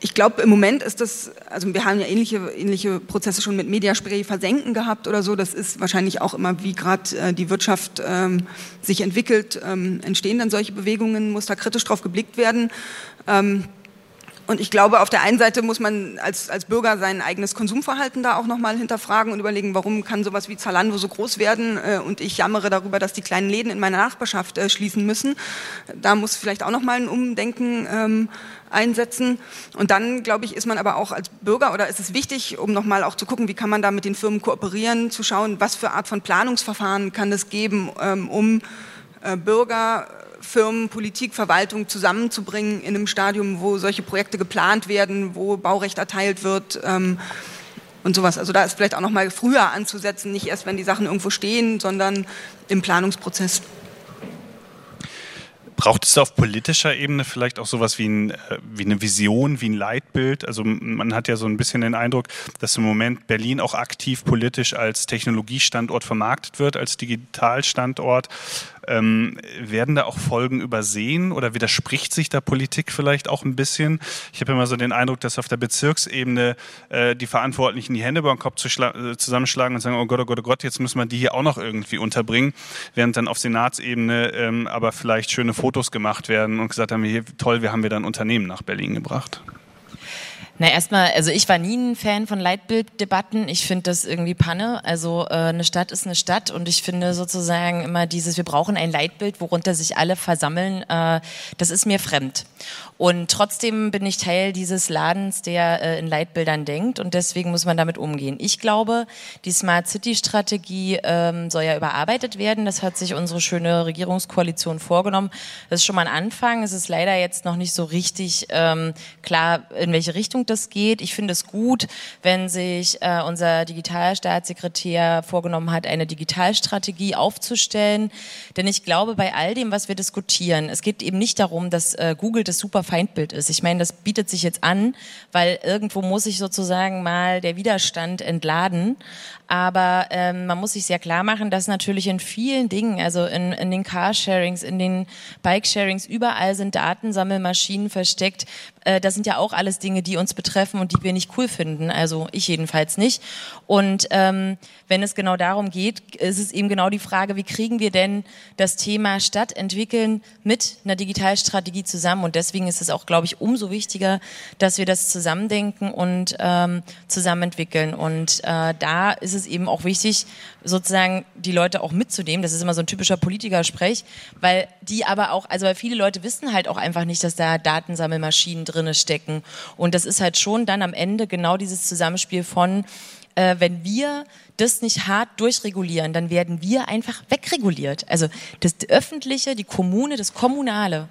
ich glaube, im Moment ist das, also wir haben ja ähnliche, ähnliche Prozesse schon mit Mediaspray versenken gehabt oder so. Das ist wahrscheinlich auch immer, wie gerade äh, die Wirtschaft ähm, sich entwickelt, ähm, entstehen dann solche Bewegungen, muss da kritisch drauf geblickt werden. Ähm, und ich glaube, auf der einen Seite muss man als, als Bürger sein eigenes Konsumverhalten da auch nochmal hinterfragen und überlegen, warum kann sowas wie Zalando so groß werden äh, und ich jammere darüber, dass die kleinen Läden in meiner Nachbarschaft äh, schließen müssen. Da muss vielleicht auch nochmal ein Umdenken ähm, einsetzen. Und dann, glaube ich, ist man aber auch als Bürger oder ist es wichtig, um nochmal auch zu gucken, wie kann man da mit den Firmen kooperieren, zu schauen, was für Art von Planungsverfahren kann es geben, ähm, um äh, Bürger Firmen, Politik, Verwaltung zusammenzubringen in einem Stadium, wo solche Projekte geplant werden, wo Baurecht erteilt wird ähm, und sowas. Also da ist vielleicht auch noch mal früher anzusetzen, nicht erst, wenn die Sachen irgendwo stehen, sondern im Planungsprozess.
Braucht es auf politischer Ebene vielleicht auch sowas wie, ein, äh, wie eine Vision, wie ein Leitbild? Also man hat ja so ein bisschen den Eindruck, dass im Moment Berlin auch aktiv politisch als Technologiestandort vermarktet wird, als Digitalstandort. Ähm, werden da auch Folgen übersehen oder widerspricht sich da Politik vielleicht auch ein bisschen? Ich habe immer so den Eindruck, dass auf der Bezirksebene äh, die Verantwortlichen die Hände über den Kopf äh, zusammenschlagen und sagen, oh Gott, oh Gott, oh Gott, jetzt müssen wir die hier auch noch irgendwie unterbringen, während dann auf Senatsebene ähm, aber vielleicht schöne Fotos gemacht werden und gesagt haben, hier, toll, wir haben wieder ein Unternehmen nach Berlin gebracht.
Na, erstmal, also ich war nie ein Fan von Leitbilddebatten. Ich finde das irgendwie Panne. Also äh, eine Stadt ist eine Stadt und ich finde sozusagen immer dieses, wir brauchen ein Leitbild, worunter sich alle versammeln, äh, das ist mir fremd. Und trotzdem bin ich Teil dieses Ladens, der äh, in Leitbildern denkt und deswegen muss man damit umgehen. Ich glaube, die Smart City Strategie ähm, soll ja überarbeitet werden. Das hat sich unsere schöne Regierungskoalition vorgenommen. Das ist schon mal ein Anfang. Es ist leider jetzt noch nicht so richtig ähm, klar, in welche Richtung das geht. Ich finde es gut, wenn sich äh, unser Digitalstaatssekretär vorgenommen hat, eine Digitalstrategie aufzustellen. Denn ich glaube, bei all dem, was wir diskutieren, es geht eben nicht darum, dass äh, Google das super Feindbild ist. Ich meine, das bietet sich jetzt an, weil irgendwo muss sich sozusagen mal der Widerstand entladen. Aber ähm, man muss sich sehr klar machen, dass natürlich in vielen Dingen, also in, in den Carsharings, in den Bikesharings, überall sind Datensammelmaschinen versteckt. Äh, das sind ja auch alles Dinge, die uns betreffen und die wir nicht cool finden. Also ich jedenfalls nicht. Und ähm, wenn es genau darum geht, ist es eben genau die Frage, wie kriegen wir denn das Thema Stadtentwickeln mit einer Digitalstrategie zusammen? Und deswegen ist es auch, glaube ich, umso wichtiger, dass wir das zusammendenken und ähm, zusammen entwickeln. Und äh, da ist es eben auch wichtig, sozusagen die Leute auch mitzunehmen. Das ist immer so ein typischer Politikersprech, weil die aber auch, also weil viele Leute wissen halt auch einfach nicht, dass da Datensammelmaschinen drinne stecken. Und das ist halt schon dann am Ende genau dieses Zusammenspiel von, äh, wenn wir das nicht hart durchregulieren, dann werden wir einfach wegreguliert. Also das Öffentliche, die Kommune, das Kommunale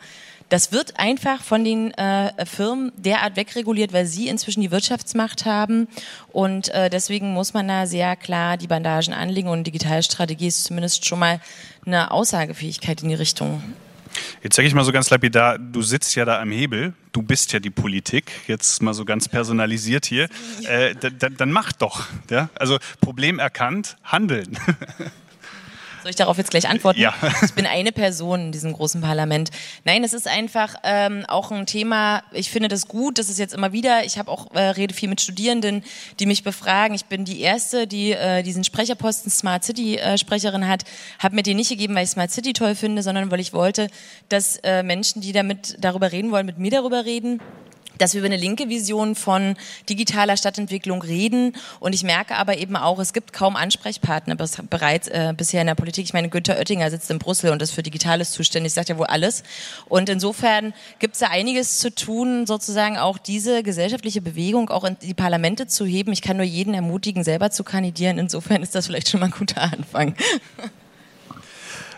das wird einfach von den äh, Firmen derart wegreguliert, weil sie inzwischen die Wirtschaftsmacht haben. Und äh, deswegen muss man da sehr klar die Bandagen anlegen. Und Digitalstrategie ist zumindest schon mal eine Aussagefähigkeit in die Richtung.
Jetzt sage ich mal so ganz lapidar, du sitzt ja da am Hebel, du bist ja die Politik, jetzt mal so ganz personalisiert hier, äh, dann mach doch. Ja? Also Problem erkannt, handeln.
Soll ich darauf jetzt gleich antworten? Ja. Ich bin eine Person in diesem großen Parlament. Nein, es ist einfach ähm, auch ein Thema, ich finde das gut, das ist jetzt immer wieder, ich habe auch, äh, rede viel mit Studierenden, die mich befragen. Ich bin die Erste, die äh, diesen Sprecherposten Smart City äh, Sprecherin hat, habe mir den nicht gegeben, weil ich Smart City toll finde, sondern weil ich wollte, dass äh, Menschen, die damit darüber reden wollen, mit mir darüber reden dass wir über eine linke Vision von digitaler Stadtentwicklung reden. Und ich merke aber eben auch, es gibt kaum Ansprechpartner bis, bereits äh, bisher in der Politik. Ich meine, Günther Oettinger sitzt in Brüssel und ist für Digitales zuständig, sagt ja wohl alles. Und insofern gibt es da einiges zu tun, sozusagen auch diese gesellschaftliche Bewegung auch in die Parlamente zu heben. Ich kann nur jeden ermutigen, selber zu kandidieren. Insofern ist das vielleicht schon mal ein guter Anfang.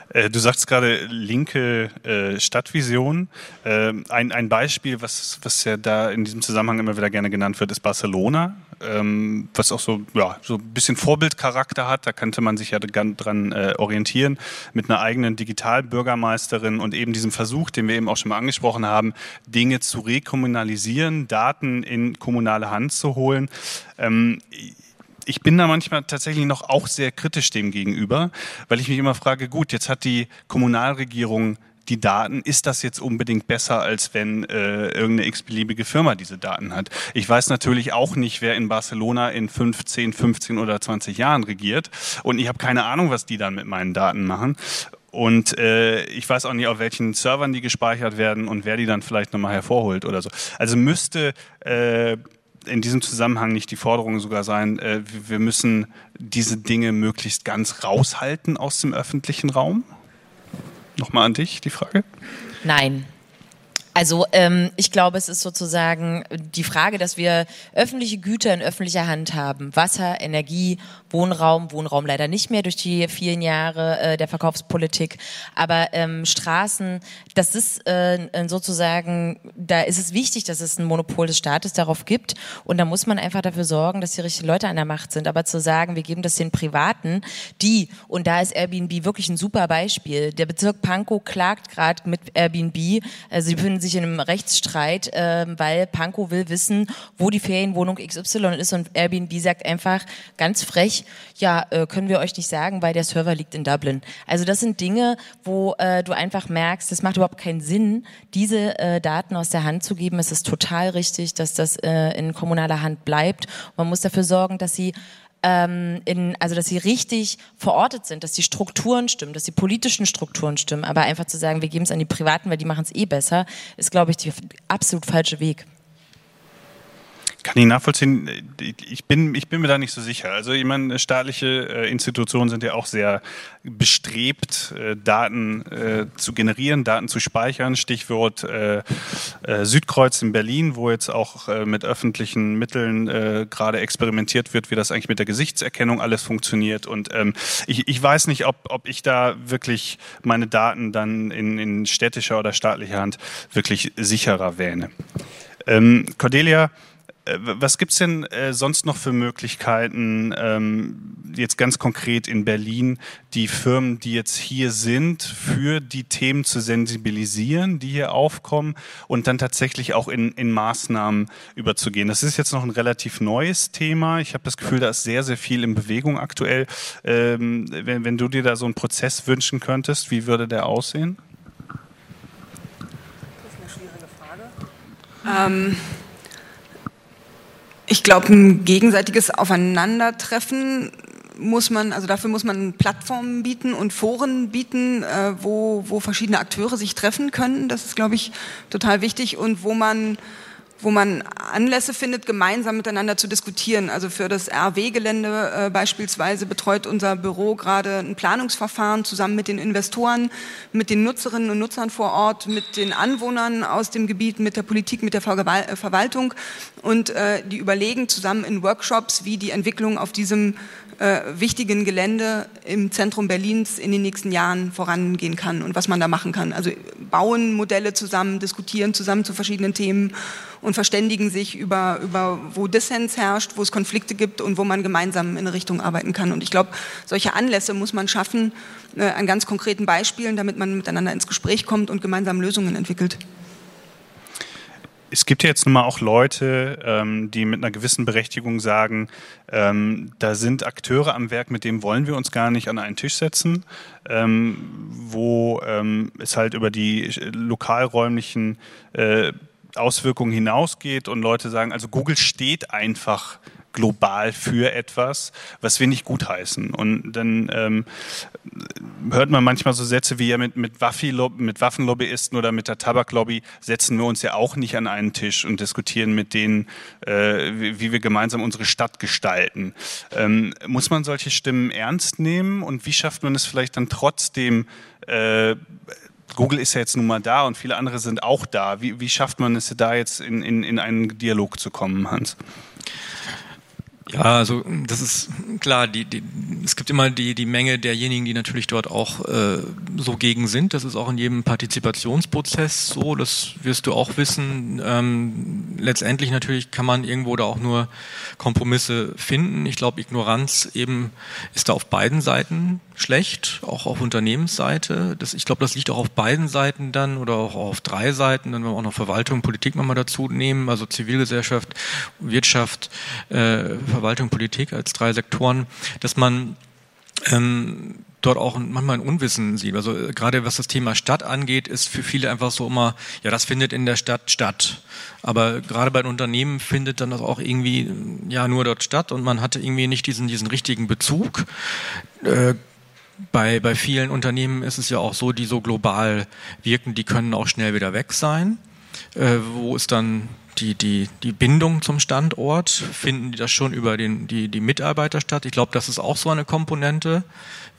Äh, du sagst gerade linke äh, Stadtvision. Äh, ein, ein Beispiel, was, was ja da in diesem Zusammenhang immer wieder gerne genannt wird, ist Barcelona, ähm, was auch so, ja, so ein bisschen Vorbildcharakter hat. Da könnte man sich ja dran äh, orientieren mit einer eigenen Digitalbürgermeisterin und eben diesem Versuch, den wir eben auch schon mal angesprochen haben, Dinge zu rekommunalisieren, Daten in kommunale Hand zu holen. Ähm, ich bin da manchmal tatsächlich noch auch sehr kritisch dem gegenüber, weil ich mich immer frage, gut, jetzt hat die Kommunalregierung die Daten, ist das jetzt unbedingt besser, als wenn äh, irgendeine x-beliebige Firma diese Daten hat? Ich weiß natürlich auch nicht, wer in Barcelona in 15, 15 oder 20 Jahren regiert und ich habe keine Ahnung, was die dann mit meinen Daten machen. Und äh, ich weiß auch nicht, auf welchen Servern die gespeichert werden und wer die dann vielleicht nochmal hervorholt oder so. Also müsste äh, in diesem Zusammenhang nicht die Forderung sogar sein, äh, wir müssen diese Dinge möglichst ganz raushalten aus dem öffentlichen Raum? Nochmal an dich die Frage.
Nein. Also ähm, ich glaube, es ist sozusagen die Frage, dass wir öffentliche Güter in öffentlicher Hand haben. Wasser, Energie, Wohnraum, Wohnraum leider nicht mehr durch die vielen Jahre äh, der Verkaufspolitik, aber ähm, Straßen, das ist äh, sozusagen, da ist es wichtig, dass es ein Monopol des Staates darauf gibt und da muss man einfach dafür sorgen, dass die richtigen Leute an der Macht sind. Aber zu sagen, wir geben das den Privaten, die, und da ist Airbnb wirklich ein super Beispiel, der Bezirk Pankow klagt gerade mit Airbnb, also sie befinden sich in einem Rechtsstreit, äh, weil Pankow will wissen, wo die Ferienwohnung XY ist und Airbnb sagt einfach ganz frech, ja, äh, können wir euch nicht sagen, weil der Server liegt in Dublin. Also das sind Dinge, wo äh, du einfach merkst, es macht überhaupt keinen Sinn, diese äh, Daten aus der Hand zu geben. Es ist total richtig, dass das äh, in kommunaler Hand bleibt. Man muss dafür sorgen, dass sie ähm, in, also dass sie richtig verortet sind, dass die Strukturen stimmen, dass die politischen Strukturen stimmen. Aber einfach zu sagen, wir geben es an die Privaten, weil die machen es eh besser, ist, glaube ich, der absolut falsche Weg.
Kann ich nachvollziehen. Ich bin, ich bin mir da nicht so sicher. Also ich meine, staatliche äh, Institutionen sind ja auch sehr bestrebt, äh, Daten äh, zu generieren, Daten zu speichern. Stichwort Südkreuz in Berlin, wo jetzt auch mit öffentlichen Mitteln gerade experimentiert wird, wie das eigentlich mit der Gesichtserkennung alles funktioniert. Und ähm, ich, ich weiß nicht, ob, ob ich da wirklich meine Daten dann in, in städtischer oder staatlicher Hand wirklich sicherer wähne. Ähm, Cordelia, was gibt es denn äh, sonst noch für Möglichkeiten, ähm, jetzt ganz konkret in Berlin, die Firmen, die jetzt hier sind, für die Themen zu sensibilisieren, die hier aufkommen und dann tatsächlich auch in, in Maßnahmen überzugehen? Das ist jetzt noch ein relativ neues Thema. Ich habe das Gefühl, da ist sehr, sehr viel in Bewegung aktuell. Ähm, wenn, wenn du dir da so einen Prozess wünschen könntest, wie würde der aussehen?
Das ist eine schwierige Frage. Ähm ich glaube, ein gegenseitiges Aufeinandertreffen muss man, also dafür muss man Plattformen bieten und Foren bieten, äh, wo, wo verschiedene Akteure sich treffen können. Das ist, glaube ich, total wichtig und wo man wo man Anlässe findet, gemeinsam miteinander zu diskutieren. Also für das RW-Gelände äh, beispielsweise betreut unser Büro gerade ein Planungsverfahren zusammen mit den Investoren, mit den Nutzerinnen und Nutzern vor Ort, mit den Anwohnern aus dem Gebiet, mit der Politik, mit der äh, Verwaltung und äh, die überlegen zusammen in Workshops, wie die Entwicklung auf diesem äh, wichtigen Gelände im Zentrum Berlins in den nächsten Jahren vorangehen kann und was man da machen kann. Also bauen Modelle zusammen, diskutieren zusammen zu verschiedenen Themen und verständigen sich über, über wo Dissens herrscht, wo es Konflikte gibt und wo man gemeinsam in eine Richtung arbeiten kann. Und ich glaube, solche Anlässe muss man schaffen äh, an ganz konkreten Beispielen, damit man miteinander ins Gespräch kommt und gemeinsam Lösungen entwickelt.
Es gibt ja jetzt nun mal auch Leute, ähm, die mit einer gewissen Berechtigung sagen, ähm, da sind Akteure am Werk, mit denen wollen wir uns gar nicht an einen Tisch setzen, ähm, wo ähm, es halt über die lokalräumlichen äh, Auswirkungen hinausgeht und Leute sagen, also Google steht einfach global für etwas, was wir nicht gutheißen. Und dann ähm, hört man manchmal so Sätze wie ja mit, mit, mit Waffenlobbyisten oder mit der Tabaklobby setzen wir uns ja auch nicht an einen Tisch und diskutieren mit denen, äh, wie, wie, wir gemeinsam unsere Stadt gestalten. Ähm, muss man solche Stimmen ernst nehmen und wie schafft man es vielleicht dann trotzdem, äh, Google ist ja jetzt nun mal da und viele andere sind auch da. Wie, wie schafft man es da jetzt in, in, in einen Dialog zu kommen, Hans?
Ja, also das ist klar, die, die, es gibt immer die, die Menge derjenigen, die natürlich dort auch äh, so gegen sind. Das ist auch in jedem Partizipationsprozess so, das wirst du auch wissen. Ähm, letztendlich natürlich kann man irgendwo da auch nur Kompromisse finden. Ich glaube, Ignoranz eben ist da auf beiden Seiten schlecht, auch auf Unternehmensseite. Das, ich glaube, das liegt auch auf beiden Seiten dann oder auch auf drei Seiten, dann wenn wir auch noch Verwaltung, Politik mal dazu nehmen, also Zivilgesellschaft, Wirtschaft, äh, Verwaltung, Politik als drei Sektoren, dass man ähm, dort auch manchmal ein Unwissen sieht. Also äh, gerade was das Thema Stadt angeht, ist für viele einfach so immer, ja, das findet in der Stadt statt. Aber gerade bei den Unternehmen findet dann das auch irgendwie ja nur dort statt und man hatte irgendwie nicht diesen diesen richtigen Bezug. Äh, bei, bei vielen Unternehmen ist es ja auch so, die so global wirken, die können auch schnell wieder weg sein. Äh, wo ist dann die, die, die Bindung zum Standort? Finden die das schon über den, die, die Mitarbeiter statt? Ich glaube, das ist auch so eine Komponente.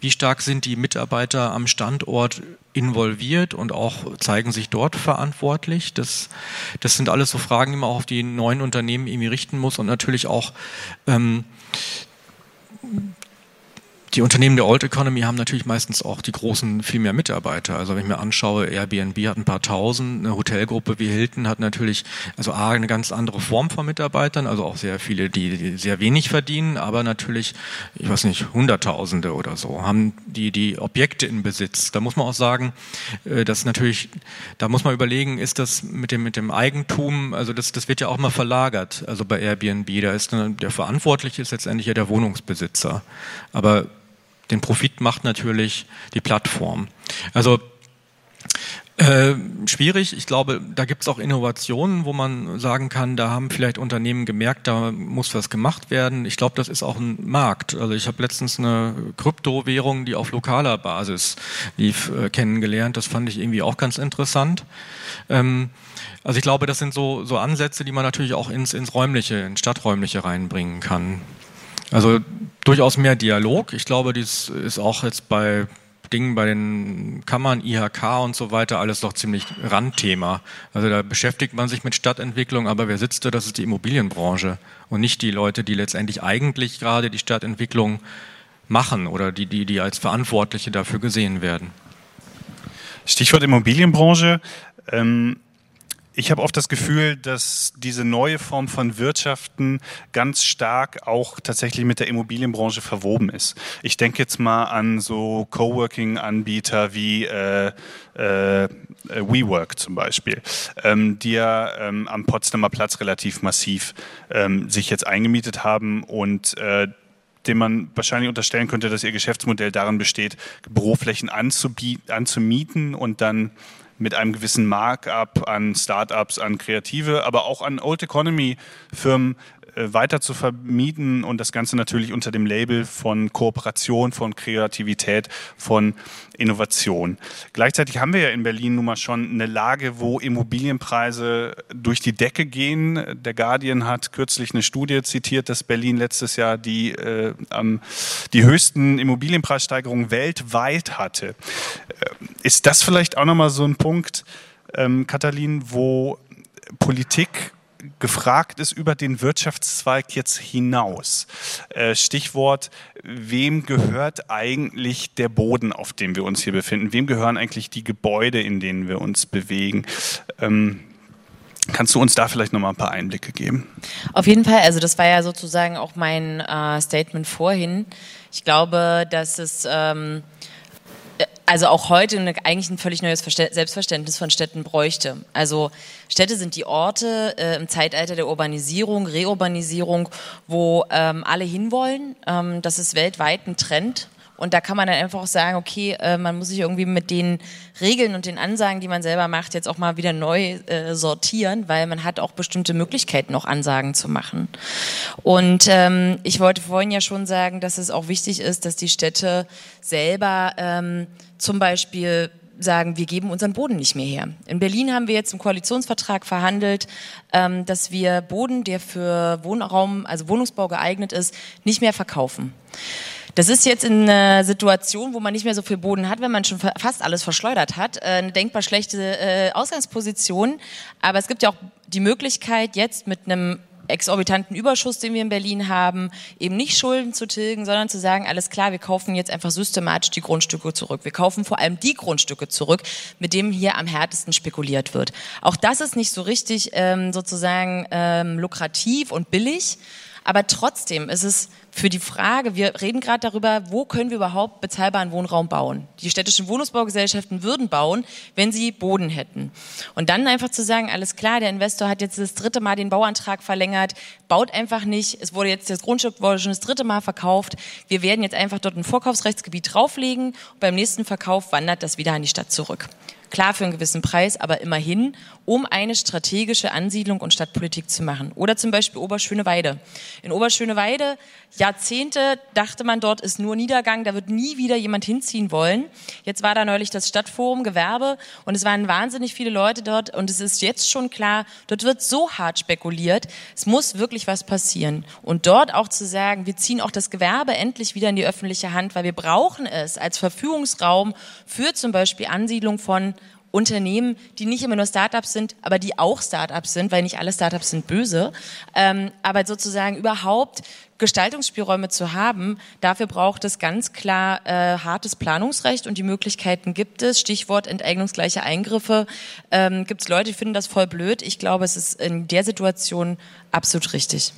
Wie stark sind die Mitarbeiter am Standort involviert und auch zeigen sich dort verantwortlich? Das, das sind alles so Fragen, die man auch auf die neuen Unternehmen irgendwie richten muss und natürlich auch ähm, die Unternehmen der Old Economy haben natürlich meistens auch die großen viel mehr Mitarbeiter. Also wenn ich mir anschaue, Airbnb hat ein paar tausend, eine Hotelgruppe wie Hilton hat natürlich also A, eine ganz andere Form von Mitarbeitern, also auch sehr viele, die sehr wenig verdienen, aber natürlich, ich weiß nicht, Hunderttausende oder so, haben die, die Objekte in Besitz. Da muss man auch sagen, äh, dass natürlich, da muss man überlegen, ist das mit dem, mit dem Eigentum, also das, das wird ja auch mal verlagert. Also bei Airbnb, da ist der Verantwortliche ist letztendlich ja der Wohnungsbesitzer. Aber den Profit macht natürlich die Plattform. Also äh, schwierig. Ich glaube, da gibt es auch Innovationen, wo man sagen kann, da haben vielleicht Unternehmen gemerkt, da muss was gemacht werden. Ich glaube, das ist auch ein Markt. Also ich habe letztens eine Kryptowährung, die auf lokaler Basis lief, äh, kennengelernt. Das fand ich irgendwie auch ganz interessant. Ähm, also ich glaube, das sind so, so Ansätze, die man natürlich auch ins, ins Räumliche, ins Stadträumliche reinbringen kann. Also durchaus mehr Dialog. Ich glaube, dies ist auch jetzt bei Dingen bei den Kammern, IHK und so weiter alles doch ziemlich Randthema. Also da beschäftigt man sich mit Stadtentwicklung, aber wer sitzt da? Das ist die Immobilienbranche und nicht die Leute, die letztendlich eigentlich gerade die Stadtentwicklung machen oder die, die, die als Verantwortliche dafür gesehen werden.
Stichwort Immobilienbranche. Ähm ich habe oft das Gefühl, dass diese neue Form von Wirtschaften ganz stark auch tatsächlich mit der Immobilienbranche verwoben ist. Ich denke jetzt mal an so Coworking-Anbieter wie äh, äh, WeWork zum Beispiel, ähm, die ja ähm, am Potsdamer Platz relativ massiv ähm, sich jetzt eingemietet haben und äh, dem man wahrscheinlich unterstellen könnte, dass ihr Geschäftsmodell darin besteht, Büroflächen anzumieten und dann mit einem gewissen Markup an Startups, an Kreative, aber auch an Old Economy Firmen weiter zu vermieten und das Ganze natürlich unter dem Label von Kooperation, von Kreativität, von Innovation. Gleichzeitig haben wir ja in Berlin nun mal schon eine Lage, wo Immobilienpreise durch die Decke gehen. Der Guardian hat kürzlich eine Studie zitiert, dass Berlin letztes Jahr die, äh, die höchsten Immobilienpreissteigerungen weltweit hatte. Äh, ist das vielleicht auch nochmal so ein Punkt, ähm, Katalin, wo Politik gefragt ist über den Wirtschaftszweig jetzt hinaus. Äh, Stichwort, wem gehört eigentlich der Boden, auf dem wir uns hier befinden? Wem gehören eigentlich die Gebäude, in denen wir uns bewegen? Ähm, Kannst du uns da vielleicht noch mal ein paar Einblicke geben?
Auf jeden Fall. Also das war ja sozusagen auch mein äh, Statement vorhin. Ich glaube, dass es ähm, also auch heute eigentlich ein völlig neues Selbstverständnis von Städten bräuchte. Also Städte sind die Orte äh, im Zeitalter der Urbanisierung, Reurbanisierung, wo ähm, alle hinwollen. Ähm, das ist weltweit ein Trend. Und da kann man dann einfach auch sagen, okay, äh, man muss sich irgendwie mit den Regeln und den Ansagen, die man selber macht, jetzt auch mal wieder neu äh, sortieren, weil man hat auch bestimmte Möglichkeiten, noch Ansagen zu machen. Und ähm, ich wollte vorhin ja schon sagen, dass es auch wichtig ist, dass die Städte selber ähm, zum Beispiel sagen, wir geben unseren Boden nicht mehr her. In Berlin haben wir jetzt im Koalitionsvertrag verhandelt, ähm, dass wir Boden, der für Wohnraum, also Wohnungsbau geeignet ist, nicht mehr verkaufen. Das ist jetzt in einer Situation, wo man nicht mehr so viel Boden hat, wenn man schon fast alles verschleudert hat, äh, eine denkbar schlechte äh, Ausgangsposition. Aber es gibt ja auch die Möglichkeit, jetzt mit einem exorbitanten Überschuss, den wir in Berlin haben, eben nicht Schulden zu tilgen, sondern zu sagen, alles klar, wir kaufen jetzt einfach systematisch die Grundstücke zurück. Wir kaufen vor allem die Grundstücke zurück, mit denen hier am härtesten spekuliert wird. Auch das ist nicht so richtig ähm, sozusagen ähm, lukrativ und billig. Aber trotzdem ist es für die Frage, wir reden gerade darüber, wo können wir überhaupt bezahlbaren Wohnraum bauen? Die städtischen Wohnungsbaugesellschaften würden bauen, wenn sie Boden hätten. Und dann einfach zu sagen, alles klar, der Investor hat jetzt das dritte Mal den Bauantrag verlängert, baut einfach nicht, es wurde jetzt, das Grundstück wurde schon das dritte Mal verkauft, wir werden jetzt einfach dort ein Vorkaufsrechtsgebiet drauflegen und beim nächsten Verkauf wandert das wieder an die Stadt zurück. Klar für einen gewissen Preis, aber immerhin, um eine strategische Ansiedlung und Stadtpolitik zu machen. Oder zum Beispiel Oberschöneweide. In Oberschöneweide, Jahrzehnte dachte man, dort ist nur Niedergang, da wird nie wieder jemand hinziehen wollen. Jetzt war da neulich das Stadtforum Gewerbe und es waren wahnsinnig viele Leute dort und es ist jetzt schon klar, dort wird so hart spekuliert, es muss wirklich was passieren. Und dort auch zu sagen, wir ziehen auch das Gewerbe endlich wieder in die öffentliche Hand, weil wir brauchen es als Verfügungsraum für zum Beispiel Ansiedlung von Unternehmen, die nicht immer nur Startups sind, aber die auch Startups sind, weil nicht alle Startups sind böse, ähm, aber sozusagen überhaupt Gestaltungsspielräume zu haben, dafür braucht es ganz klar äh, hartes Planungsrecht und die Möglichkeiten gibt es. Stichwort enteignungsgleiche Eingriffe. Ähm, gibt es Leute, die finden das voll blöd. Ich glaube, es ist in der Situation absolut richtig.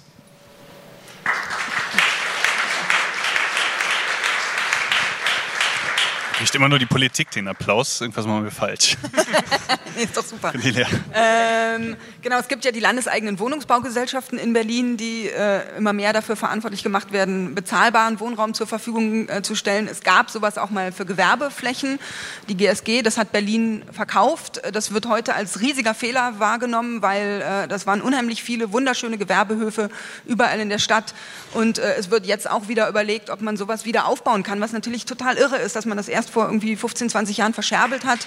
Kriegt immer nur die Politik den Applaus. Irgendwas machen wir falsch.
nee, ist doch super. Ähm, genau, es gibt ja die landeseigenen Wohnungsbaugesellschaften in Berlin, die äh, immer mehr dafür verantwortlich gemacht werden, bezahlbaren Wohnraum zur Verfügung äh, zu stellen. Es gab sowas auch mal für Gewerbeflächen. Die GSG, das hat Berlin verkauft. Das wird heute als riesiger Fehler wahrgenommen, weil äh, das waren unheimlich viele wunderschöne Gewerbehöfe überall in der Stadt. Und äh, es wird jetzt auch wieder überlegt, ob man sowas wieder aufbauen kann, was natürlich total irre ist, dass man das erst vor irgendwie 15, 20 Jahren verscherbelt hat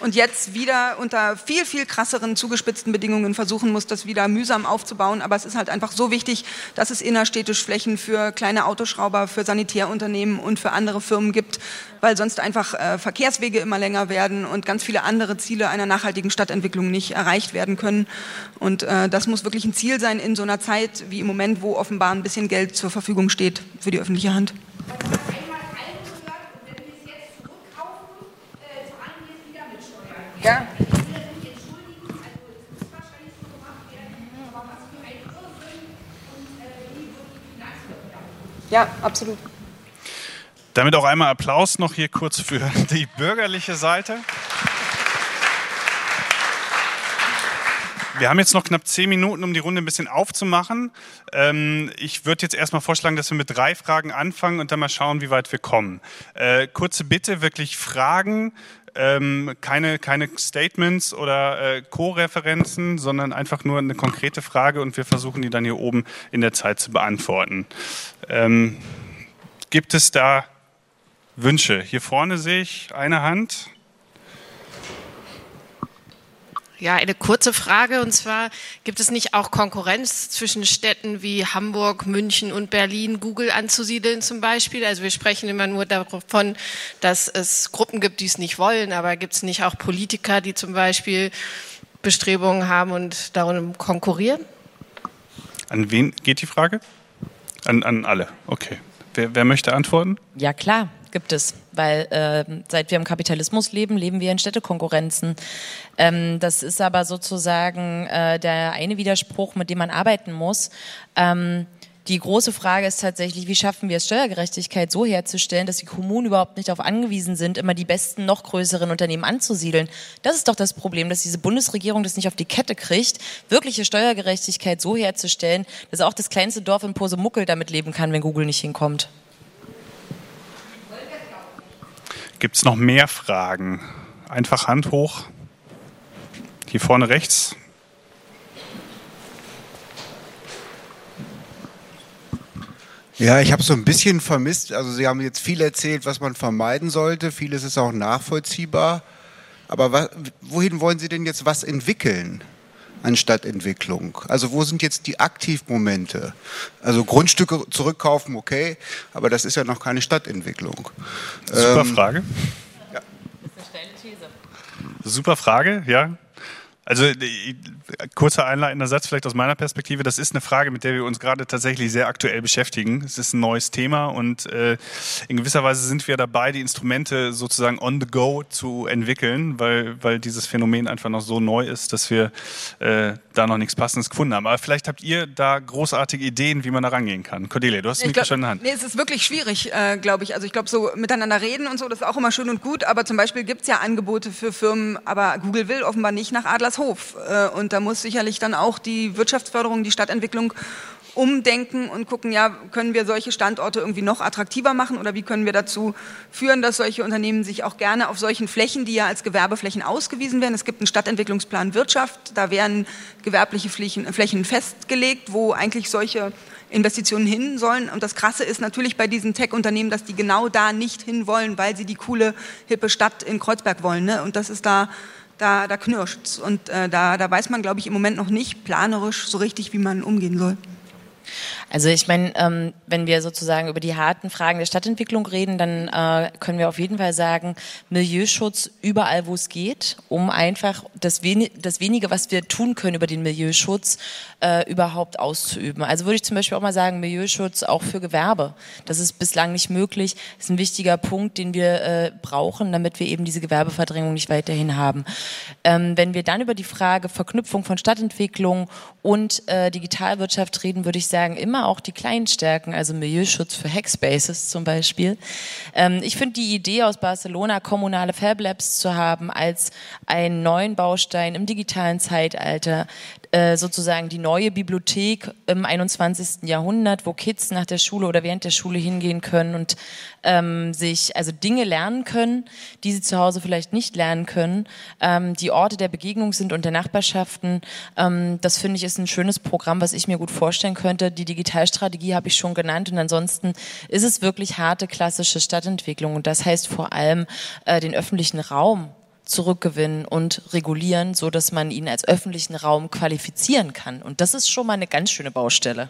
und jetzt wieder unter viel, viel krasseren, zugespitzten Bedingungen versuchen muss, das wieder mühsam aufzubauen. Aber es ist halt einfach so wichtig, dass es innerstädtisch Flächen für kleine Autoschrauber, für Sanitärunternehmen und für andere Firmen gibt, weil sonst einfach äh, Verkehrswege immer länger werden und ganz viele andere Ziele einer nachhaltigen Stadtentwicklung nicht erreicht werden können. Und äh, das muss wirklich ein Ziel sein in so einer Zeit wie im Moment, wo offenbar ein bisschen Geld zur Verfügung steht für die öffentliche Hand. Ja. Ja, absolut.
Damit auch einmal Applaus noch hier kurz für die bürgerliche Seite. Wir haben jetzt noch knapp zehn Minuten, um die Runde ein bisschen aufzumachen. Ähm, ich würde jetzt erstmal vorschlagen, dass wir mit drei Fragen anfangen und dann mal schauen, wie weit wir kommen. Äh, kurze Bitte, wirklich Fragen, ähm, keine, keine Statements oder äh, Co-Referenzen, sondern einfach nur eine konkrete Frage und wir versuchen die dann hier oben in der Zeit zu beantworten. Ähm, gibt es da Wünsche? Hier vorne sehe ich eine Hand.
Ja, eine kurze Frage und zwar gibt es nicht auch Konkurrenz zwischen Städten wie Hamburg, München und Berlin, Google anzusiedeln zum Beispiel? Also wir sprechen immer nur davon, dass es Gruppen gibt, die es nicht wollen, aber gibt es nicht auch Politiker, die zum Beispiel Bestrebungen haben und darum konkurrieren?
An wen geht die Frage? An, an alle, okay. Wer, wer möchte antworten?
Ja, klar gibt es, weil äh, seit wir im Kapitalismus leben, leben wir in Städtekonkurrenzen. Ähm, das ist aber sozusagen äh, der eine Widerspruch, mit dem man arbeiten muss. Ähm, Die große Frage ist tatsächlich, wie schaffen wir es, Steuergerechtigkeit so herzustellen, dass die Kommunen überhaupt nicht darauf angewiesen sind, immer die besten, noch größeren Unternehmen anzusiedeln. Das ist doch das Problem, dass diese Bundesregierung das nicht auf die Kette kriegt, wirkliche Steuergerechtigkeit so herzustellen, dass auch das kleinste Dorf in Posemuckel damit leben kann, wenn Google nicht hinkommt.
Gibt es noch mehr Fragen? Einfach Hand hoch. Hier vorne rechts.
Ja, ich habe so ein bisschen vermisst. Also Sie haben jetzt viel erzählt, was man vermeiden sollte. Vieles ist auch nachvollziehbar. Aber wohin wollen Sie denn jetzt was entwickeln an Stadtentwicklung? Also wo sind jetzt die Aktivmomente? Also Grundstücke zurückkaufen, okay, aber das ist ja noch keine Stadtentwicklung.
Super ähm, Frage. Ja. Das ist eine steile These. Super Frage, ja. Also kurzer einleitender Satz vielleicht aus meiner Perspektive. Das ist eine Frage, mit der wir uns gerade tatsächlich sehr aktuell beschäftigen. Es ist ein neues Thema und äh, in gewisser Weise sind wir dabei, die Instrumente sozusagen on the go zu entwickeln, weil, weil dieses Phänomen einfach noch so neu ist, dass wir äh, da noch nichts Passendes gefunden haben. Aber vielleicht habt ihr da großartige Ideen, wie man da rangehen kann. Cordelia, du hast das Mikro schon in der Hand.
Nee, es ist wirklich schwierig, äh, glaube ich. Also ich glaube, so miteinander reden und so, das ist auch immer schön und gut. Aber zum Beispiel gibt es ja Angebote für Firmen, aber Google will offenbar nicht nach Adlers Hof. Äh, und da muss sicherlich dann auch die Wirtschaftsförderung, die Stadtentwicklung umdenken und gucken, ja, können wir solche Standorte irgendwie noch attraktiver machen oder wie können wir dazu führen, dass solche Unternehmen sich auch gerne auf solchen Flächen, die ja als Gewerbeflächen ausgewiesen werden, es gibt einen Stadtentwicklungsplan Wirtschaft, da werden gewerbliche Flächen, Flächen festgelegt, wo eigentlich solche Investitionen hin sollen. Und das Krasse ist natürlich bei diesen Tech-Unternehmen, dass die genau da nicht hin wollen, weil sie die coole, hippe Stadt in Kreuzberg wollen. Ne? Und das ist da da, da knirscht Und äh, da, da weiß man, glaube ich, im Moment noch nicht planerisch so richtig, wie man umgehen soll.
Also ich meine, ähm, wenn wir sozusagen über die harten Fragen der Stadtentwicklung reden, dann äh, können wir auf jeden Fall sagen, Milieuschutz überall, wo es geht, um einfach das, wen das wenige, was wir tun können über den Milieuschutz, äh, überhaupt auszuüben. Also würde ich zum Beispiel auch mal sagen, Milieuschutz auch für Gewerbe. Das ist bislang nicht möglich. Das ist ein wichtiger Punkt, den wir äh, brauchen, damit wir eben diese Gewerbeverdrängung nicht weiterhin haben. Ähm, wenn wir dann über die Frage Verknüpfung von Stadtentwicklung und äh, Digitalwirtschaft reden, würde ich sagen, immer auch die kleinen Stärken, also Milieuschutz für Hackspaces zum Beispiel. Ähm, ich finde die Idee aus Barcelona, kommunale Fab Labs zu haben als einen neuen Baustein im digitalen Zeitalter, äh, sozusagen die neue Bibliothek im 21. Jahrhundert, wo Kids nach der Schule oder während der Schule hingehen können und ähm, sich also Dinge lernen können, die sie zu Hause vielleicht nicht lernen können, ähm, die Orte der Begegnung sind und der Nachbarschaften. Ähm, das finde ich ist ein schönes Programm, was ich mir gut vorstellen könnte. Die Digitalstrategie habe ich schon genannt und ansonsten ist es wirklich harte klassische Stadtentwicklung und das heißt vor allem äh, den öffentlichen Raum zurückgewinnen und regulieren, so dass man ihn als öffentlichen Raum qualifizieren kann. Und das ist schon mal eine ganz schöne Baustelle.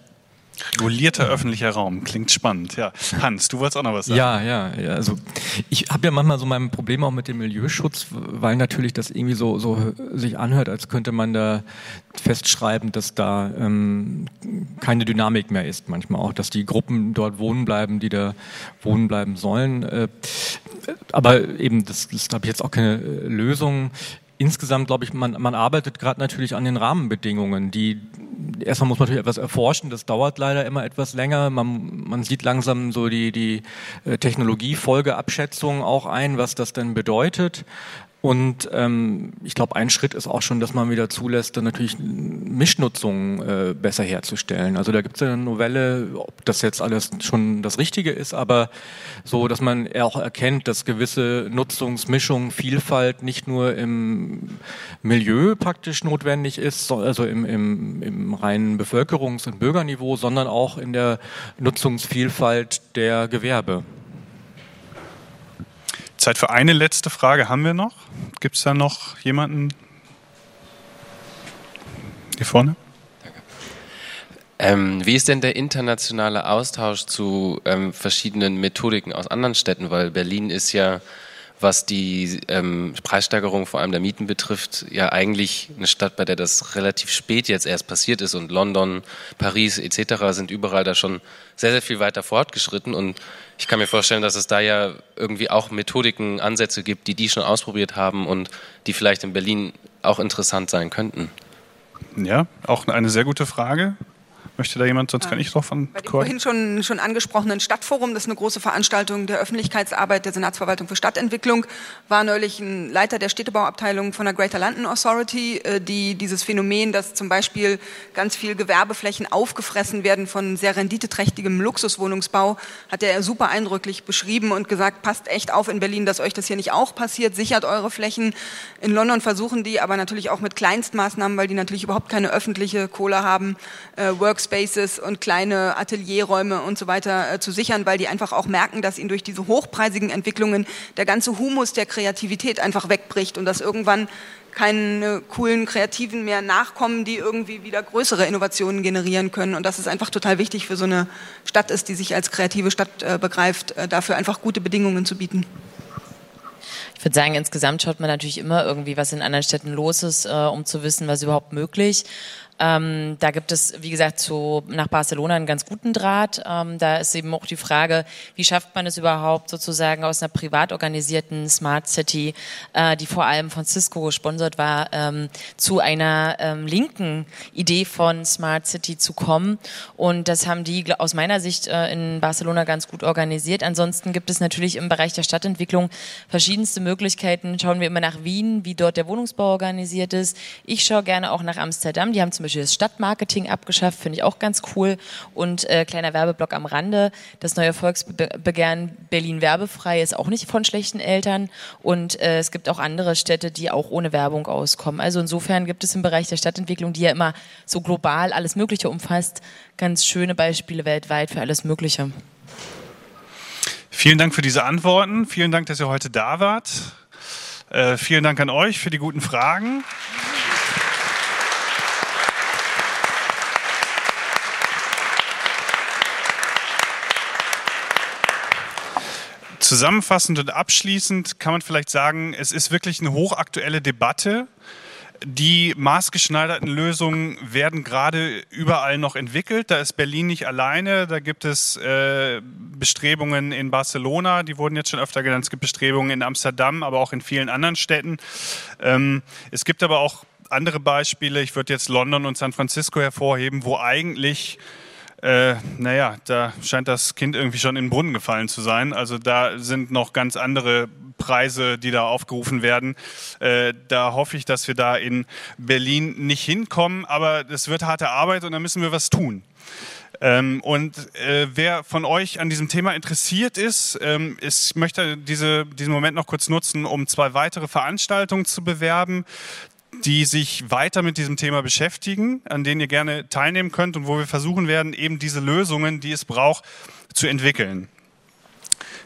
Regulierter öffentlicher Raum, klingt spannend. Ja, Hans, du wolltest auch noch was sagen.
Ja, ja, ja. Also ich habe ja manchmal so mein Problem auch mit dem Milieuschutz, weil natürlich das irgendwie so, so sich anhört, als könnte man da festschreiben, dass da ähm, keine Dynamik mehr ist. Manchmal auch, dass die Gruppen dort wohnen bleiben, die da wohnen bleiben sollen. Äh, aber eben, das, das habe ich jetzt auch keine äh, Lösung insgesamt glaube ich, man, man arbeitet gerade natürlich an den Rahmenbedingungen, die erstmal muss man natürlich etwas erforschen, das dauert leider immer etwas länger. Man, man sieht langsam so die, die äh, Technologiefolgeabschätzung auch ein, was das denn bedeutet. Und ähm, ich glaube, ein Schritt ist auch schon, dass man wieder zulässt, dann natürlich Mischnutzungen äh, besser herzustellen. Also da gibt es eine Novelle, ob das jetzt alles schon das Richtige ist, aber so, dass man auch erkennt, dass gewisse Nutzungsmischung, Vielfalt nicht nur im Milieu praktisch notwendig ist, also im, im, im reinen Bevölkerungs- und Bürgerniveau, sondern auch in der Nutzungsvielfalt der Gewerbe.
Zeit für eine letzte Frage haben wir noch. Gibt es da noch jemanden? Hier vorne?
Ähm, wie ist denn der internationale Austausch zu ähm, verschiedenen Methodiken aus anderen Städten? Weil Berlin ist ja was die ähm, Preissteigerung vor allem der Mieten betrifft, ja eigentlich eine Stadt, bei der das relativ spät jetzt erst passiert ist und London, Paris etc. sind überall da schon sehr, sehr viel weiter fortgeschritten und ich kann mir vorstellen, dass es da ja irgendwie auch Methodiken, Ansätze gibt, die die schon ausprobiert haben und die vielleicht in Berlin auch interessant sein könnten.
Ja, auch eine sehr gute Frage. Möchte da jemand, sonst kann ich drauf von
Bei dem vorhin schon, schon angesprochenen Stadtforum, das ist eine große Veranstaltung der Öffentlichkeitsarbeit der Senatsverwaltung für Stadtentwicklung, war neulich ein Leiter der Städtebauabteilung von der Greater London Authority, äh, die dieses Phänomen, dass zum Beispiel ganz viel Gewerbeflächen aufgefressen werden von sehr renditeträchtigem Luxuswohnungsbau, hat er super eindrücklich beschrieben und gesagt, passt echt auf in Berlin, dass euch das hier nicht auch passiert, sichert eure Flächen. In London versuchen die aber natürlich auch mit Kleinstmaßnahmen, weil die natürlich überhaupt keine öffentliche Kohle haben, äh, Workspaces und kleine Atelierräume und so weiter äh, zu sichern, weil die einfach auch merken, dass ihnen durch diese hochpreisigen Entwicklungen der ganze Humus der Kreativität einfach wegbricht und dass irgendwann keine coolen Kreativen mehr nachkommen, die irgendwie wieder größere Innovationen generieren können. Und dass es einfach total wichtig für so eine Stadt ist, die sich als kreative Stadt äh, begreift, äh, dafür einfach gute Bedingungen zu bieten.
Ich würde sagen, insgesamt schaut man natürlich immer irgendwie, was in anderen Städten los ist, äh, um zu wissen, was überhaupt möglich. Ähm, da gibt es, wie gesagt, zu, nach Barcelona einen ganz guten Draht. Ähm, da ist eben auch die Frage, wie schafft man es überhaupt sozusagen aus einer privat organisierten Smart City, äh, die vor allem von Cisco gesponsert war, ähm, zu einer ähm, linken Idee von Smart City zu kommen. Und das haben die aus meiner Sicht äh, in Barcelona ganz gut organisiert. Ansonsten gibt es natürlich im Bereich der Stadtentwicklung verschiedenste Möglichkeiten. Schauen wir immer nach Wien, wie dort der Wohnungsbau organisiert ist. Ich schaue gerne auch nach Amsterdam. Die haben zum Beispiel das Stadtmarketing abgeschafft, finde ich auch ganz cool. Und äh, kleiner Werbeblock am Rande, das neue Volksbegehren Berlin werbefrei ist auch nicht von schlechten Eltern. Und äh, es gibt auch andere Städte, die auch ohne Werbung auskommen. Also insofern gibt es im Bereich der Stadtentwicklung, die ja immer so global alles Mögliche umfasst, ganz schöne Beispiele weltweit für alles Mögliche.
Vielen Dank für diese Antworten. Vielen Dank, dass ihr heute da wart. Äh, vielen Dank an euch für die guten Fragen. Zusammenfassend und abschließend kann man vielleicht sagen, es ist wirklich eine hochaktuelle Debatte. Die maßgeschneiderten Lösungen werden gerade überall noch entwickelt. Da ist Berlin nicht alleine. Da gibt es äh, Bestrebungen in Barcelona, die wurden jetzt schon öfter genannt. Es gibt Bestrebungen in Amsterdam, aber auch in vielen anderen Städten. Ähm, es gibt aber auch andere Beispiele. Ich würde jetzt London und San Francisco hervorheben, wo eigentlich äh, naja, da scheint das Kind irgendwie schon in den Brunnen gefallen zu sein. Also da sind noch ganz andere Preise, die da aufgerufen werden. Äh, da hoffe ich, dass wir da in Berlin nicht hinkommen, aber es wird harte Arbeit und da müssen wir was tun. Ähm, und äh, wer von euch an diesem Thema interessiert ist, ähm, ich möchte diese, diesen Moment noch kurz nutzen, um zwei weitere Veranstaltungen zu bewerben die sich weiter mit diesem Thema beschäftigen, an denen ihr gerne teilnehmen könnt und wo wir versuchen werden, eben diese Lösungen, die es braucht, zu entwickeln.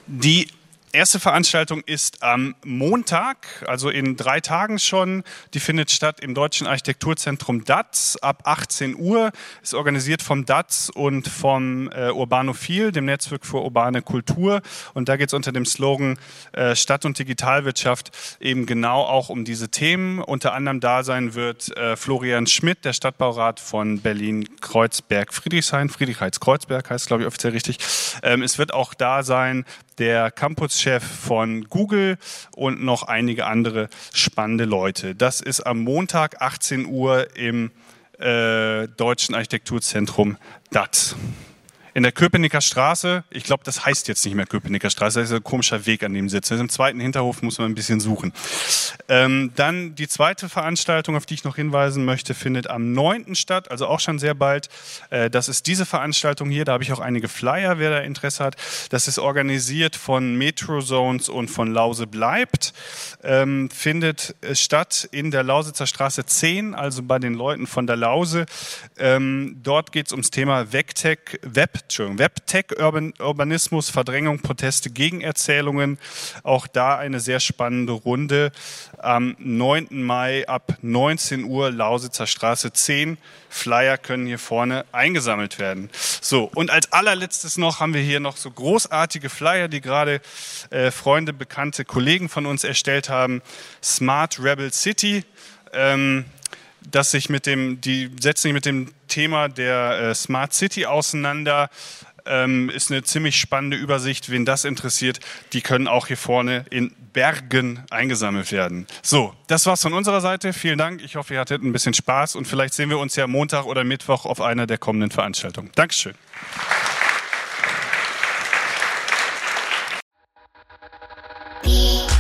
Die erste Veranstaltung ist am Montag, also in drei Tagen schon. Die findet statt im Deutschen Architekturzentrum DATS ab 18 Uhr. Ist organisiert vom DATS und vom äh, Urbanophil, dem Netzwerk für urbane Kultur. Und da geht es unter dem Slogan äh, Stadt- und Digitalwirtschaft eben genau auch um diese Themen. Unter anderem da sein wird äh, Florian Schmidt, der Stadtbaurat von Berlin-Kreuzberg-Friedrichshain. Friedrichshain-Kreuzberg heißt, glaube ich, offiziell richtig. Ähm, es wird auch da sein der Campus-Chef von Google und noch einige andere spannende Leute. Das ist am Montag 18 Uhr im äh, Deutschen Architekturzentrum DAT in der Köpenicker Straße, ich glaube, das heißt jetzt nicht mehr Köpenicker Straße, das ist ein komischer Weg an dem Sitz. Im zweiten Hinterhof muss man ein bisschen suchen. Ähm, dann die zweite Veranstaltung, auf die ich noch hinweisen möchte, findet am 9. statt, also auch schon sehr bald. Äh, das ist diese Veranstaltung hier, da habe ich auch einige Flyer, wer da Interesse hat. Das ist organisiert von Metro Zones und von Lause bleibt. Ähm, findet statt in der Lausitzer Straße 10, also bei den Leuten von der Lause. Ähm, dort geht es ums Thema Vectech, Web Entschuldigung, Webtech, Urban, Urbanismus, Verdrängung, Proteste, Gegenerzählungen. Auch da eine sehr spannende Runde. Am 9. Mai ab 19 Uhr Lausitzer Straße 10. Flyer können hier vorne eingesammelt werden. So, und als allerletztes noch haben wir hier noch so großartige Flyer, die gerade äh, Freunde, bekannte Kollegen von uns erstellt haben. Smart Rebel City. Ähm, dass sich mit dem, die setzen sich mit dem Thema der äh, Smart City auseinander. ähm, ist eine ziemlich spannende Übersicht. Wen das interessiert, die können auch hier vorne in Bergen eingesammelt werden. So, das war's von unserer Seite. Vielen Dank. Ich hoffe, ihr hattet ein bisschen Spaß und vielleicht sehen wir uns ja Montag oder Mittwoch auf einer der kommenden Veranstaltungen. Dankeschön. Thank